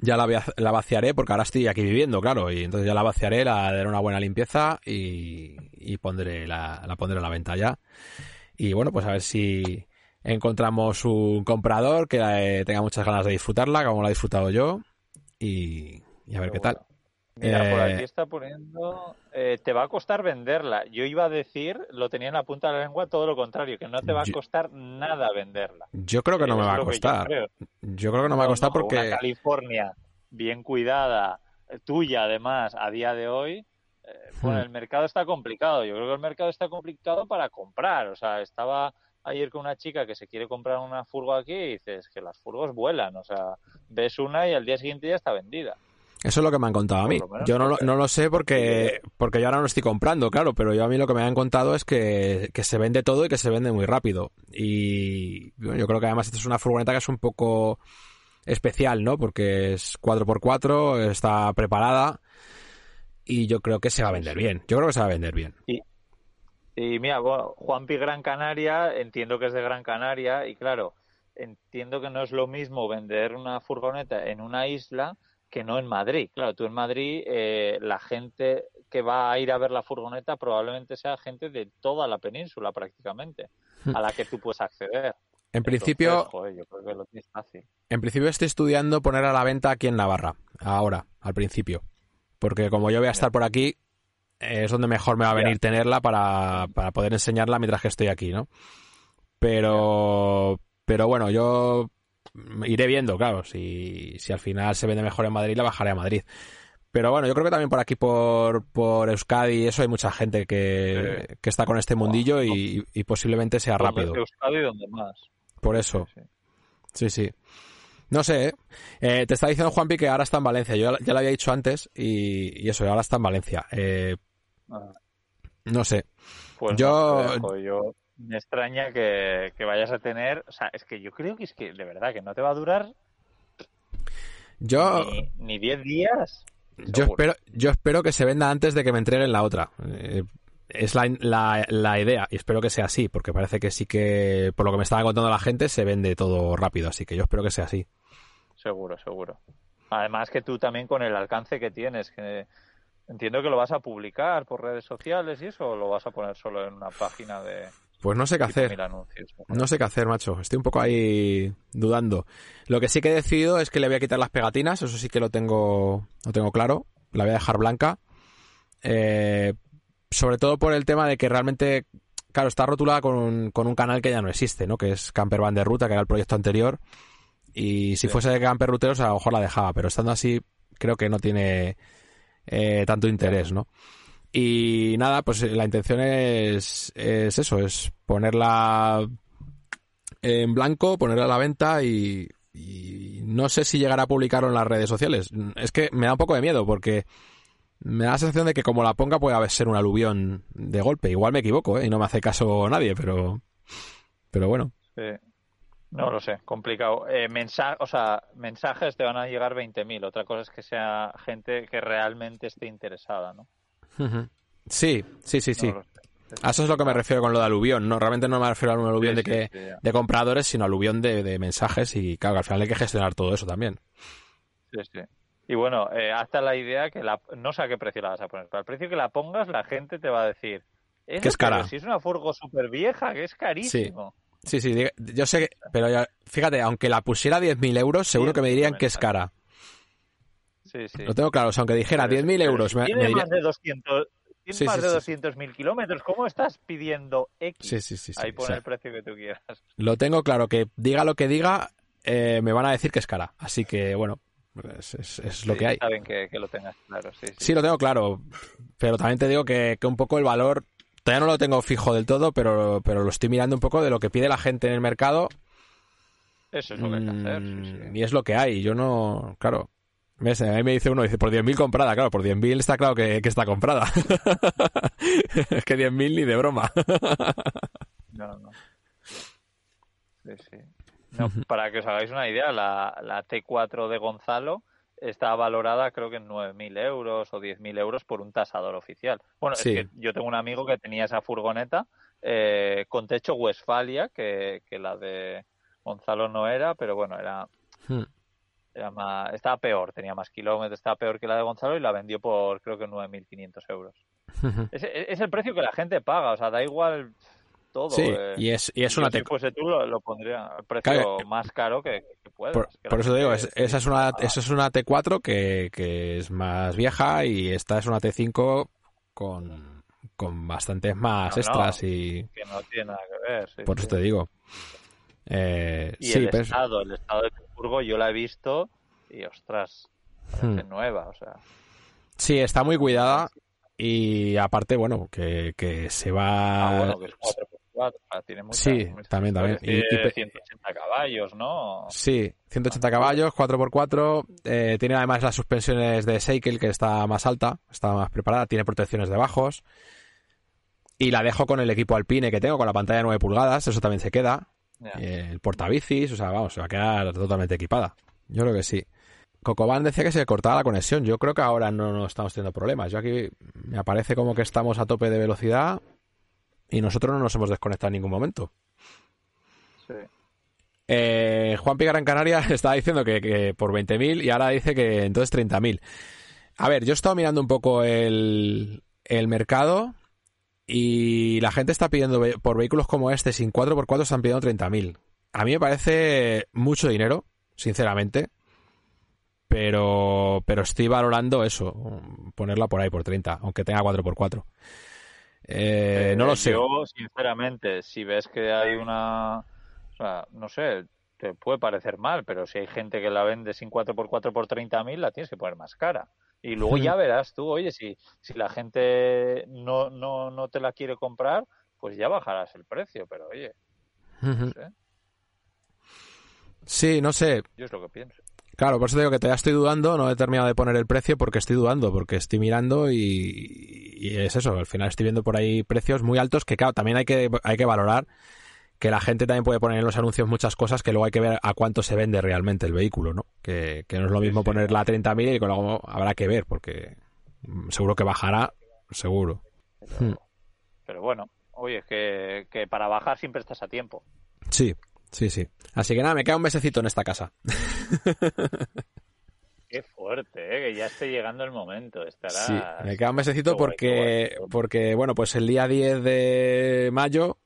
ya la, la vaciaré, porque ahora estoy aquí viviendo, claro, y entonces ya la vaciaré, la daré una buena limpieza y, y pondré la, la pondré a la venta ya. Y bueno, pues a ver si encontramos un comprador que eh, tenga muchas ganas de disfrutarla, como la he disfrutado yo, y, a ver qué, tal. Mira, por Eh, aquí está poniendo. eh, te va a costar venderla. Yo iba a decir, lo tenía en la punta de la lengua, todo lo contrario, que no te va a Yo- costar nada venderla. Yo creo que no me Es va a yo costar. creo. Yo creo que no me va a costar No, Una porque California bien cuidada, eh, tuya además, a día de hoy. eh, bueno, Hmm. el mercado está complicado. Yo creo que el mercado está complicado para comprar. O sea, estaba ayer con una chica que se quiere comprar una furgo aquí y dices que las furgos vuelan. O sea, ves una y al día siguiente ya está vendida. eso es lo que me han contado a mí. Yo no, lo- no lo sé porque, porque yo ahora no lo estoy comprando, claro, pero yo a mí lo que me han contado es que, que se vende todo y que se vende muy rápido. Y yo creo que además esta es una furgoneta que es un poco especial, ¿no? Porque es 4x4, está preparada y yo creo que se va a vender bien. Yo creo que se va a vender bien. Y mira, bueno, Juanpi Gran Canaria, entiendo que es de Gran Canaria y claro, entiendo que no es lo mismo vender una furgoneta en una isla que no en Madrid. Claro, tú en Madrid, eh, la gente que va a ir a ver la furgoneta probablemente sea gente de toda la península prácticamente, a la que tú puedes acceder. En principio, Entonces, joder, yo creo que lo tienes fácil. En principio estoy estudiando poner a la venta aquí en Navarra, ahora, al principio. Porque como yo voy a estar por aquí, es donde mejor me va a venir tenerla para, para poder enseñarla mientras que estoy aquí, ¿no? Pero, pero bueno, yo iré viendo, claro, si, si al final se vende mejor en Madrid, la bajaré a Madrid. Pero bueno, yo creo que también por aquí, por, por Euskadi, eso hay mucha gente que, que está con este mundillo y, y posiblemente sea rápido. Donde Euskadi donde más. Por eso. Sí, sí. Sí, sí. No sé, ¿eh? Eh, te está diciendo Juanpi que ahora está en Valencia. Yo ya, ya lo había dicho antes y, y eso, ahora está en Valencia. Eh, Ah, no sé. Pues Yo- no, te dejo. yo me extraña que, que vayas a tener, o sea, es que yo creo que es que de verdad que no te va a durar Yo, ni, ni 10 días. yo, seguro. espero, yo espero que se venda antes de que me entreguen la otra. Eh, es la, la, la idea y espero que sea así, porque parece que sí que, por lo que me estaba contando la gente, se vende todo rápido. Así que yo espero que sea así. Seguro, seguro. Además que tú también con el alcance que tienes, que entiendo que lo vas a publicar por redes sociales y eso, o lo vas a poner solo en una página de Pues no sé qué hacer. No sé qué hacer, macho. Estoy un poco ahí dudando. Lo que sí que he decidido es que le voy a quitar las pegatinas. Eso sí que lo tengo, lo tengo claro. La voy a dejar blanca. Eh, sobre todo por el tema de que realmente, claro, está rotulada con un, con un canal que ya no existe, ¿no? Que es Camper Van de Ruta, que era el proyecto anterior. Y si Sí. fuese de Camper Ruteros, a lo mejor la dejaba. Pero estando así, creo que no tiene eh, tanto interés, ¿no? Y nada, pues eh, la intención es, es eso, es ponerla en blanco, ponerla a la venta y, no sé si llegará a publicarlo en las redes sociales. Es que me da un poco de miedo porque me da la sensación de que como la ponga puede ser un aluvión de golpe. Igual me equivoco ¿eh? y no me hace caso nadie, pero, pero bueno. Sí. No lo sé, complicado. Eh, o sea, mensajes te van a llegar 20.000. Otra cosa es que sea gente que realmente esté interesada, ¿no? Sí, sí, sí, sí. No. A eso es lo que me refiero con lo de aluvión. No, realmente no me refiero a un aluvión Sí, de que sí, de compradores, sino aluvión de, de mensajes y claro, al final hay que gestionar todo eso también. Sí, sí. Y bueno, eh, hasta la idea que la, no sé a qué precio la vas a poner, pero al precio que la pongas la gente te va a decir "Eso, Que es cara". Si es una furgo súper vieja, que es carísimo. Sí, sí, diga- yo sé que, pero ya- fíjate, aunque la pusiera a 10.000 euros, seguro Sí, que me dirían que es cara. Sí, sí. Lo tengo claro, o sea, aunque dijera Pero- 10.000 pero euros, me, tiene me diría- más de 200, tiene Sí, más sí, de sí. 200.000 kilómetros. ¿Cómo estás pidiendo X? Sí, sí, sí. sí, Ahí o pon sea, el precio que tú quieras. lo tengo claro, que diga lo que diga, eh, me van a decir que es cara. Así que, bueno, es, es- es lo Sí, que hay. Está bien que, que lo tengas claro, sí, sí. Sí, lo tengo claro, pero también te digo que, que un poco el valor, todavía no lo tengo fijo del todo, pero, pero lo estoy mirando un poco de lo que pide la gente en el mercado Eso es lo que hay que hacer. sí, sí. Mm, Y es lo que hay. Yo no, claro. ¿Ves? A mí me dice uno, dice, por 10.000 comprada. Claro, por 10.000 está claro que, que está comprada. es que 10.000 ni de broma. No, no. Sí, sí. No, para que os hagáis una idea, la, la T4 de Gonzalo está valorada creo que en 9.000 euros o 10.000 euros por un tasador oficial. Bueno, Sí. es que yo tengo un amigo que tenía esa furgoneta eh, con techo Westfalia, que, que la de Gonzalo no era, pero bueno, era, Hmm. era más, estaba peor, tenía más kilómetros, estaba peor que la de Gonzalo y la vendió por creo que 9.500 euros. Es, es el precio que la gente paga, o sea, da igual todo. Sí, eh. y es, y es una si T4. fuese tú lo, lo pondría al precio Claro, más caro que, que puedas. Por, que por la eso te digo, es- esa es una, esa es una T4 que, que es más vieja y esta es una T5 con, con bastantes más No, no. extras y que no tiene nada que ver. sí, por eso te digo. Eh, Y sí, el pero- estado, el estado de Furgo yo la he visto y ostras, parece Hmm. nueva, o sea. sí, está muy cuidada y aparte, bueno, que, que se va... Ah, bueno, que es 4x4, o sea, tiene mucha, Sí, mucha- también, también. Y- y pe- 180 caballos, ¿no? Sí, 180 caballos, 4x4. eh, tiene además las suspensiones de Seikle, que está más alta, está más preparada. Tiene protecciones de bajos. Y la dejo con el equipo alpine que tengo, con la pantalla de 9 pulgadas. Eso también se queda. El portabicis, o sea, vamos, se va a quedar totalmente equipada. Yo creo que sí. Cocoban decía que se cortaba la conexión. Yo creo que ahora no, no estamos teniendo problemas. Yo aquí me aparece como que estamos a tope de velocidad y nosotros no nos hemos desconectado en ningún momento. Sí. Eh, Juan Pigar en Canarias estaba diciendo que, que por 20.000 y ahora dice que entonces 30.000. A ver, yo he estado mirando un poco el, el mercado y la gente está pidiendo por vehículos como este, sin 4x4, están pidiendo 30.000. A mí me parece mucho dinero, sinceramente. Pero, pero estoy valorando eso, ponerla por ahí por 30, aunque tenga 4x4. Eh, no lo sé. Yo, sinceramente, si ves que hay una. O sea, no sé, te puede parecer mal, pero si hay gente que la vende sin 4x4 por 30.000, la tienes que poner más cara. Y luego ya verás tú, oye, si, si la gente no, no, no te la quiere comprar, pues ya bajarás el precio, pero oye, Ujú. no sé, Sí, no sé. yo es lo que pienso. Claro, por eso te digo que todavía estoy dudando, no he terminado de poner el precio porque estoy dudando, porque estoy mirando y, y es eso, al final estoy viendo por ahí precios muy altos que claro, también hay que, hay que valorar que la gente también puede poner en los anuncios muchas cosas que luego hay que ver a cuánto se vende realmente el vehículo, ¿no? Que, que no es lo mismo ponerla a 30.000 y que luego habrá que ver porque seguro que bajará, seguro. Pero, Hmm. pero bueno, oye, que, que para bajar siempre estás a tiempo. Sí, sí, sí. Así que nada, me queda un mesecito en esta casa. Qué fuerte, ¿eh? que ya esté llegando el momento. Estará... Sí, me queda un mesecito porque, porque, bueno, pues el día 10 de mayo,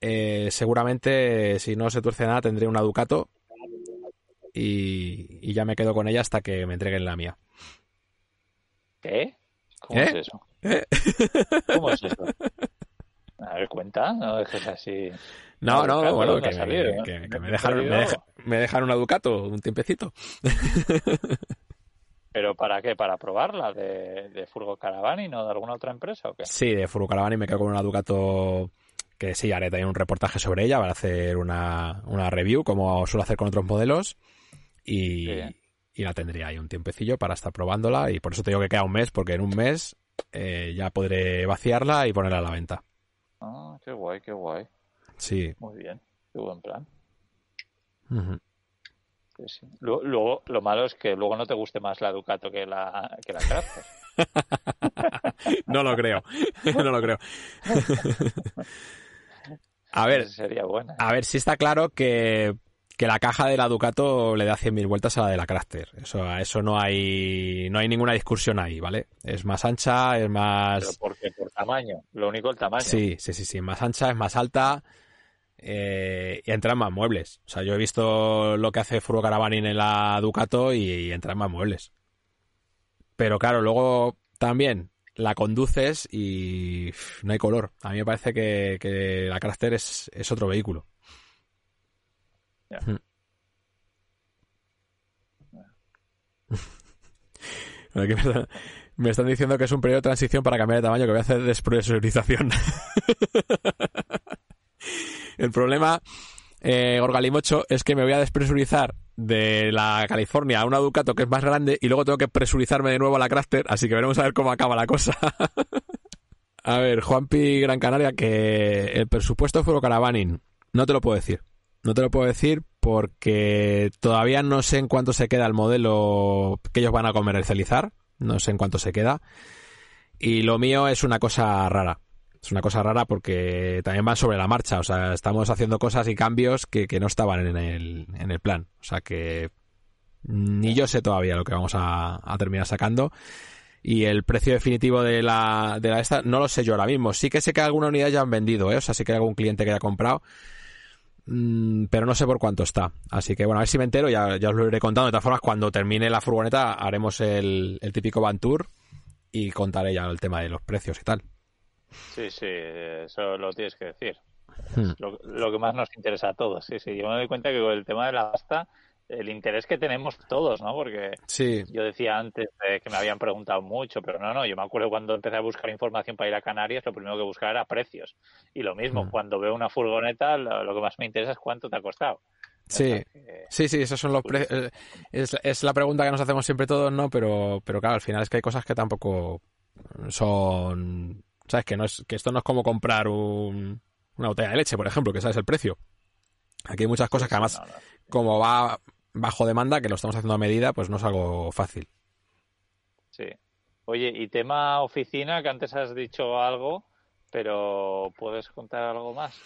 eh, seguramente, si no se tuerce nada, tendré una Ducato y, y ya me quedo con ella hasta que me entreguen la mía. ¿Qué? ¿Cómo ¿Eh? es eso? ¿Eh? ¿Cómo es eso? Cuenta, no dejes así. No, no, Ducato, bueno, ¿dónde que ha me, que- que me dejaron, me, deja- me dejaron una Ducato un tiempecito. ¿Pero para qué? ¿Para probarla? ¿De, de Furgo Caravani, no de alguna otra empresa o qué? Sí, de Furukaravani me quedo con una Ducato que sí, haré también un reportaje sobre ella para hacer una, una review, como suelo hacer con otros modelos. Y, y la tendría ahí un tiempecillo para estar probándola. Y por eso te digo que queda un mes, porque en un mes eh, ya podré vaciarla y ponerla a la venta. Ah, qué guay, qué guay. Sí. Muy bien, qué buen plan. Ujú. Sí, sí. Luego, luego, lo malo es que luego no te guste más la Ducato que la, que la Crafter. No lo creo. no lo creo. a ver, sería buena. A ver, sí está claro que, que la caja de la Ducato le da 100.000 vueltas a la de la Crafter. Eso, a eso no hay, no hay ninguna discusión ahí, ¿vale? Es más ancha, es Pero más... ¿por qué? Por tamaño. Lo único el tamaño. Sí, sí, sí, sí, más ancha, es más alta eh, y entran más muebles. O sea, yo he visto lo que hace Furo Caravani en la Ducato y, y entran más muebles. Pero claro, luego también la conduces y no hay color. A mí me parece que, que la Crafter es, es otro vehículo. Ya. Hmm. Aquí me, están, me están diciendo que es un periodo de transición para cambiar de tamaño, que voy a hacer despresurización. El problema, eh, Gorgalimocho, es que me voy a despresurizar de la California a una Ducato que es más grande y luego tengo que presurizarme de nuevo a la Crafter, así que veremos a ver cómo acaba la cosa. a ver, Juanpi Gran Canaria, que el presupuesto fue Caravaning. No te lo puedo decir. No te lo puedo decir porque todavía no sé en cuánto se queda el modelo que ellos van a comercializar. No sé en cuánto se queda. Y lo mío es una cosa rara. Es una cosa rara porque también van sobre la marcha. O sea, estamos haciendo cosas y cambios que, que no estaban en el, en el plan. O sea que ni yo sé todavía lo que vamos a, terminar sacando. y el precio definitivo de la, de la esta no lo sé yo ahora mismo. Sí que sé que alguna unidad ya han vendido, ¿eh? o sea, sí que hay algún cliente que haya comprado. Mm, pero no sé por cuánto está. Así que bueno, a ver si me entero, ya, ya os lo iré contando. De todas formas, cuando termine la furgoneta haremos el, el típico Van Tour y contaré ya el tema de los precios y tal. Sí, sí, eso lo tienes que decir. Hmm. Lo, lo, que más nos interesa a todos. Sí, sí. Yo me doy cuenta que con el tema de la pasta el interés que tenemos todos, ¿no? Porque yo decía antes que me habían preguntado mucho, pero no, no, yo me acuerdo cuando empecé a buscar información para ir a Canarias, lo primero que buscaba era precios. Y lo mismo, mm. cuando veo una furgoneta, lo, que más me interesa es cuánto te ha costado. Sí, sí, sí, esos son los precios. Eh, es, es, la pregunta que nos hacemos siempre todos, ¿no? Pero, pero claro, al final es que hay cosas que tampoco son, ¿sabes? Que no es, que esto no es como comprar un, una botella de leche, por ejemplo, que sabes el precio. Aquí hay muchas cosas que además, como va bajo demanda, que lo estamos haciendo a medida, pues no es algo fácil. Sí. Oye, y tema oficina, que antes has dicho algo, pero ¿puedes contar algo más?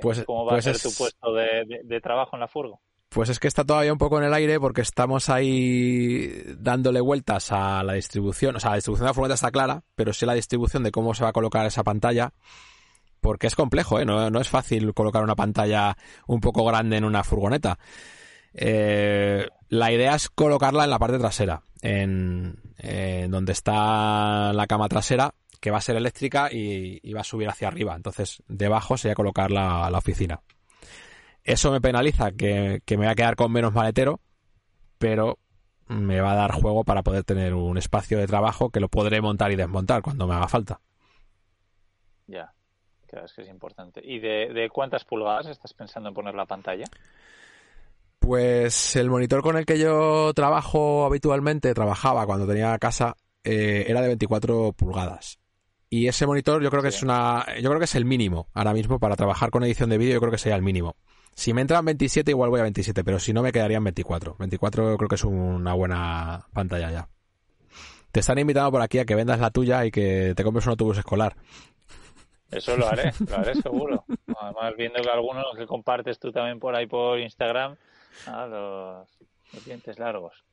pues, ¿Cómo va a pues ser tu puesto de, trabajo en la furgo? Pues es que está todavía un poco en el aire porque estamos ahí dándole vueltas a la distribución. O sea, la distribución de la furgoneta está clara, pero sí la distribución de cómo se va a colocar esa pantalla. Porque es complejo, ¿eh? No, no es fácil colocar una pantalla un poco grande en una furgoneta. Eh, la idea es colocarla en la parte trasera, en, donde está la cama trasera, que va a ser eléctrica y, va a subir hacia arriba. Entonces, debajo sería colocar la, oficina. Eso me penaliza, que, me voy a quedar con menos maletero, pero me va a dar juego para poder tener un espacio de trabajo que lo podré montar y desmontar cuando me haga falta. Ya, claro, es que es importante. ¿Y de cuántas pulgadas estás pensando en poner la pantalla? Pues el monitor con el que yo trabajo habitualmente, trabajaba cuando tenía casa, eh, era de 24 pulgadas. Y ese monitor yo creo que es una, yo creo que es el mínimo ahora mismo para trabajar con edición de vídeo, yo creo que sería el mínimo. Si me entran 27 igual voy a 27, pero si no me quedarían 24. 24 creo que es una buena pantalla ya. Te están invitando por aquí a que vendas la tuya y que te compres un autobús escolar. Eso lo haré, lo haré seguro. Además, viendo que algunos que compartes tú también por ahí por Instagram, Ah, los, dientes largos.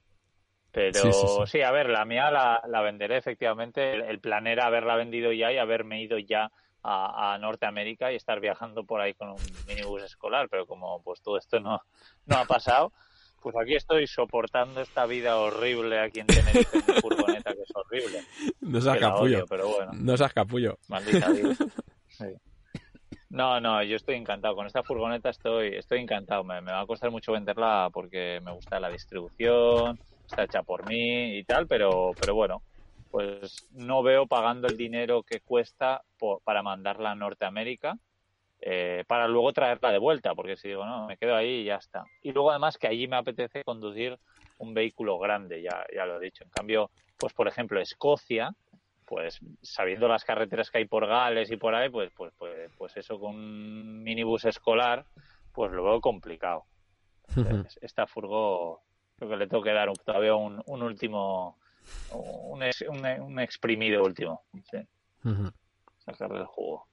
Pero sí, a ver, la mía la, venderé efectivamente. El, plan era haberla vendido ya y haberme ido ya a, Norteamérica y estar viajando por ahí con un minibús escolar. Pero como pues todo esto no, no ha pasado, pues aquí estoy soportando esta vida horrible aquí en Tenerife, en furgoneta, que es horrible. No seas capullo. pero bueno. No seas capullo. Maldita Dios. No, no, yo estoy encantado. Con esta furgoneta estoy, estoy encantado. Me, va a costar mucho venderla porque me gusta la distribución, está hecha por mí y tal, pero, pero bueno, pues no veo pagando el dinero que cuesta para mandarla a Norteamérica. Eh, para luego traerla de vuelta, porque si digo, no, me quedo ahí y ya está. Y luego además que allí me apetece conducir un vehículo grande, ya, ya lo he dicho. En cambio, pues por ejemplo, Escocia, pues sabiendo las carreteras que hay por Gales y por ahí, pues, pues, pues, pues eso con un minibús escolar, pues lo veo complicado. esta furgo creo que le tengo que dar todavía un, un último, un, un, exprimido último. ¿sí? Sacarle el jugo.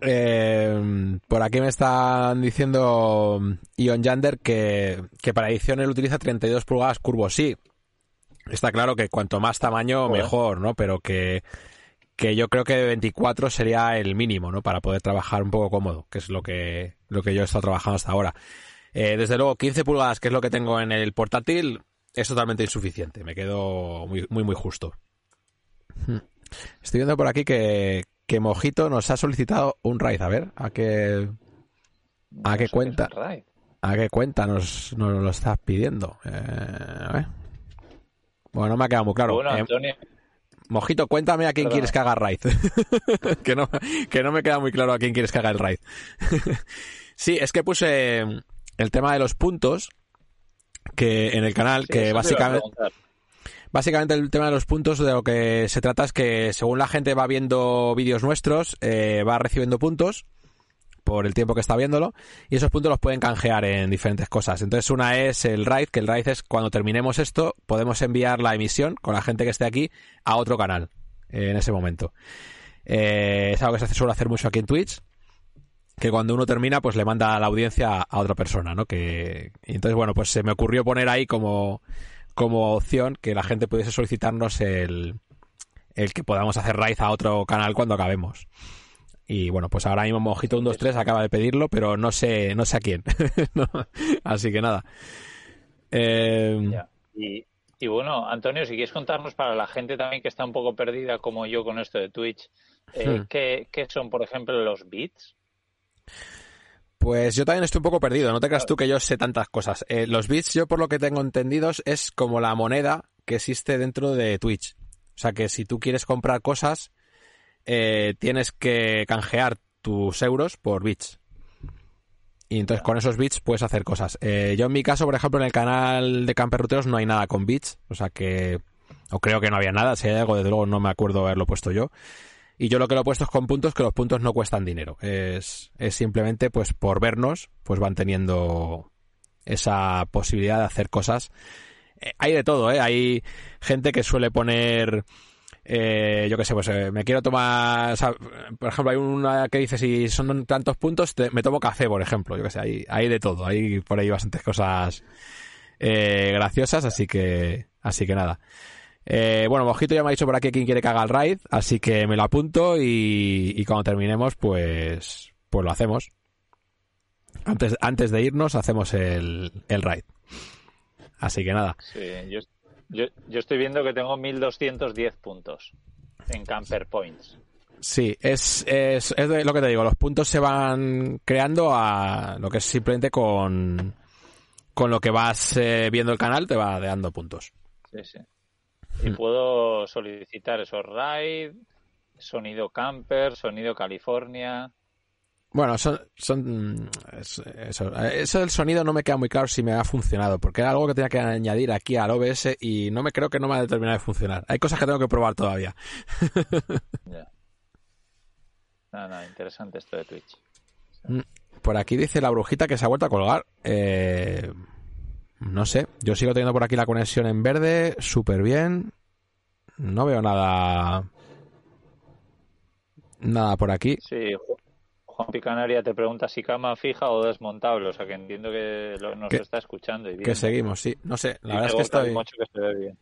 Eh, por aquí me están diciendo Ion Yander que, que para edición él utiliza 32 pulgadas curvo. Sí, Está claro que cuanto más tamaño, mejor, ¿no? Pero que, que yo creo que 24 sería el mínimo, ¿no? Para poder trabajar un poco cómodo, que es lo que, lo que yo he estado trabajando hasta ahora. Eh, desde luego, 15 pulgadas, que es lo que tengo en el portátil, es totalmente insuficiente. Me quedo muy, muy, muy justo. Hmm. Estoy viendo por aquí que, que Mojito nos ha solicitado un raid. A ver, ¿a qué, a qué cuenta? ¿A qué cuenta nos, nos lo estás pidiendo? Eh, a ver. Bueno, no me ha quedado muy claro. Eh, Mojito, cuéntame a quién quieres que haga raid. que, no, que no me queda muy claro a quién quieres que haga el raid. sí, es que puse el tema de los puntos que en el canal, que básicamente... Básicamente el tema de los puntos de lo que se trata es que según la gente va viendo vídeos nuestros, eh, va recibiendo puntos por el tiempo que está viéndolo y esos puntos los pueden canjear en diferentes cosas. Entonces una es el RAID, que el RAID es cuando terminemos esto podemos enviar la emisión con la gente que esté aquí a otro canal eh, en ese momento. Eh, es algo que se suele hacer mucho aquí en Twitch que cuando uno termina pues le manda a la audiencia a otra persona, ¿no? Que entonces bueno, pues se me ocurrió poner ahí como como opción que la gente pudiese solicitarnos el, el que podamos hacer raíz a otro canal cuando acabemos. Y bueno, pues ahora mismo Mojito 123 acaba de pedirlo, pero no sé, no sé a quién. Así que nada. Eh... Y, y, bueno, Antonio, si quieres contarnos para la gente también que está un poco perdida como yo con esto de Twitch, eh, hmm. ¿qué, ¿qué, son, por ejemplo, los bits? Pues yo también estoy un poco perdido, no te creas tú que yo sé tantas cosas. Eh, los bits, yo por lo que tengo entendidos, es como la moneda que existe dentro de Twitch. O sea que si tú quieres comprar cosas, eh, tienes que canjear tus euros por bits. Y entonces con esos bits puedes hacer cosas. Eh, yo en mi caso, por ejemplo, en el canal de Camper Ruteros no hay nada con bits. O sea que... O creo que no había nada. Si hay algo, desde luego no me acuerdo haberlo puesto yo. Y yo lo que lo he puesto es con puntos, que los puntos no cuestan dinero. Es, es simplemente, pues por vernos, pues van teniendo esa posibilidad de hacer cosas. Eh, hay de todo, ¿eh? Hay gente que suele poner eh, yo qué sé, pues eh, me quiero tomar, por ejemplo, hay una que dice si son tantos puntos, me tomo café, por ejemplo, yo qué sé, hay, hay de todo, hay por ahí bastantes cosas eh, graciosas, así que, así que nada. Eh, bueno, Mojito ya me ha dicho por aquí quién quiere que haga el raid, así que me lo apunto y, y cuando terminemos, pues, pues lo hacemos. Antes, antes de irnos, hacemos el, el raid. Así que nada. Sí, yo, yo estoy viendo que tengo 1210 puntos en Camper Points. Sí, es, es, es lo que te digo, los puntos se van creando a lo que es simplemente con, con lo que vas eh, viendo el canal, te va dando puntos. Sí, sí. Y hmm. puedo solicitar esos ride, sonido camper, sonido California. Bueno, son, son eso, eso, del sonido no me queda muy claro si me ha funcionado, porque era algo que tenía que añadir aquí al OBS y no me creo que no me ha determinado de funcionar. Hay cosas que tengo que probar todavía. Ya. No, no, interesante esto de Twitch. Mm, por aquí dice la brujita que se ha vuelto a colgar. Eh, no sé, yo sigo teniendo por aquí la conexión en verde, súper bien. No veo nada. Nada por aquí. Sí, Juan Picanaria te pregunta si cama fija o desmontable, o sea que entiendo que nos está escuchando. Y Que seguimos, sí. No sé, la verdad es que estoy... que se ve bien.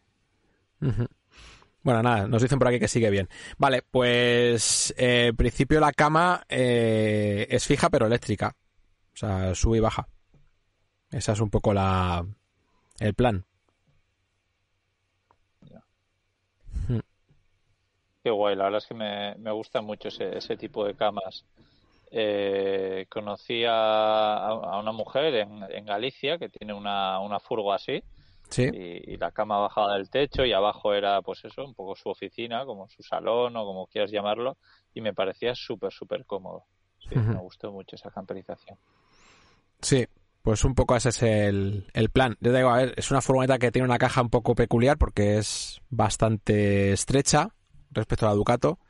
Bueno, nada, nos dicen por aquí que sigue bien. Vale, pues eh, en principio la cama eh, es fija pero eléctrica. O sea, sube y baja. Esa es un poco la el plan. Qué guay, la verdad es que me, me gusta mucho ese, ese tipo de camas eh, conocí a, una mujer en, en, Galicia que tiene una, una furgo así. Y, la cama bajaba del techo y abajo era, pues eso, un poco su oficina, como su salón o como quieras llamarlo. Y me parecía súper, súper cómodo. Sí, me gustó mucho esa camperización. Sí, pues un poco ese es el, el plan. Yo digo, a ver, es una furgoneta que tiene una caja un poco peculiar porque es bastante estrecha respecto a la Ducato.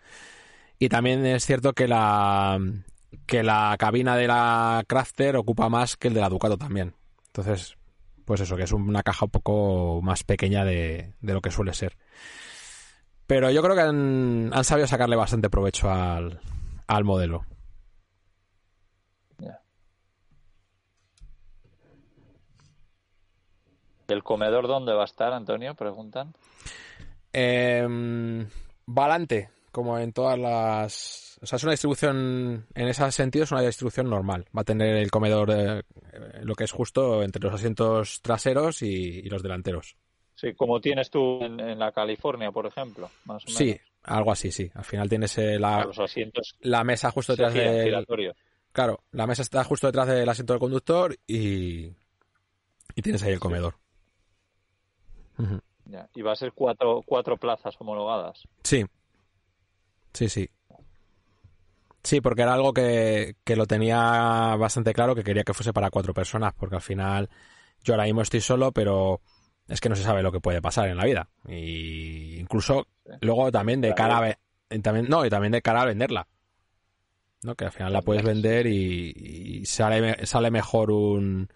Y también es cierto que la, que la cabina de la Crafter ocupa más que el de la Ducato también. Entonces, pues eso, que es una caja un poco más pequeña de, lo que suele ser. Pero yo creo que han, han sabido sacarle bastante provecho al, al modelo. ¿El comedor dónde va a estar, Antonio? Preguntan. Eh, Valante, como en todas las o sea, es una distribución, en ese sentido, es una distribución normal. Va a tener el comedor eh, lo que es justo entre los asientos traseros y, los delanteros. Sí, como tienes tú en, la California, por ejemplo, más o menos. Sí, algo así, sí. Al final tienes eh, la, los asientos la mesa justo detrás del... Claro, la mesa está justo detrás del asiento del conductor y, y tienes ahí el comedor. Y va a ser cuatro, cuatro plazas homologadas. Sí. Sí, sí. Sí, porque era algo que, que, lo tenía bastante claro que quería que fuese para cuatro personas, porque al final yo ahora mismo estoy solo, pero es que no se sabe lo que puede pasar en la vida. Y incluso luego también de cara a también, no, y también de cara a venderla. ¿no? Que al final la puedes vender y, sale, sale mejor un,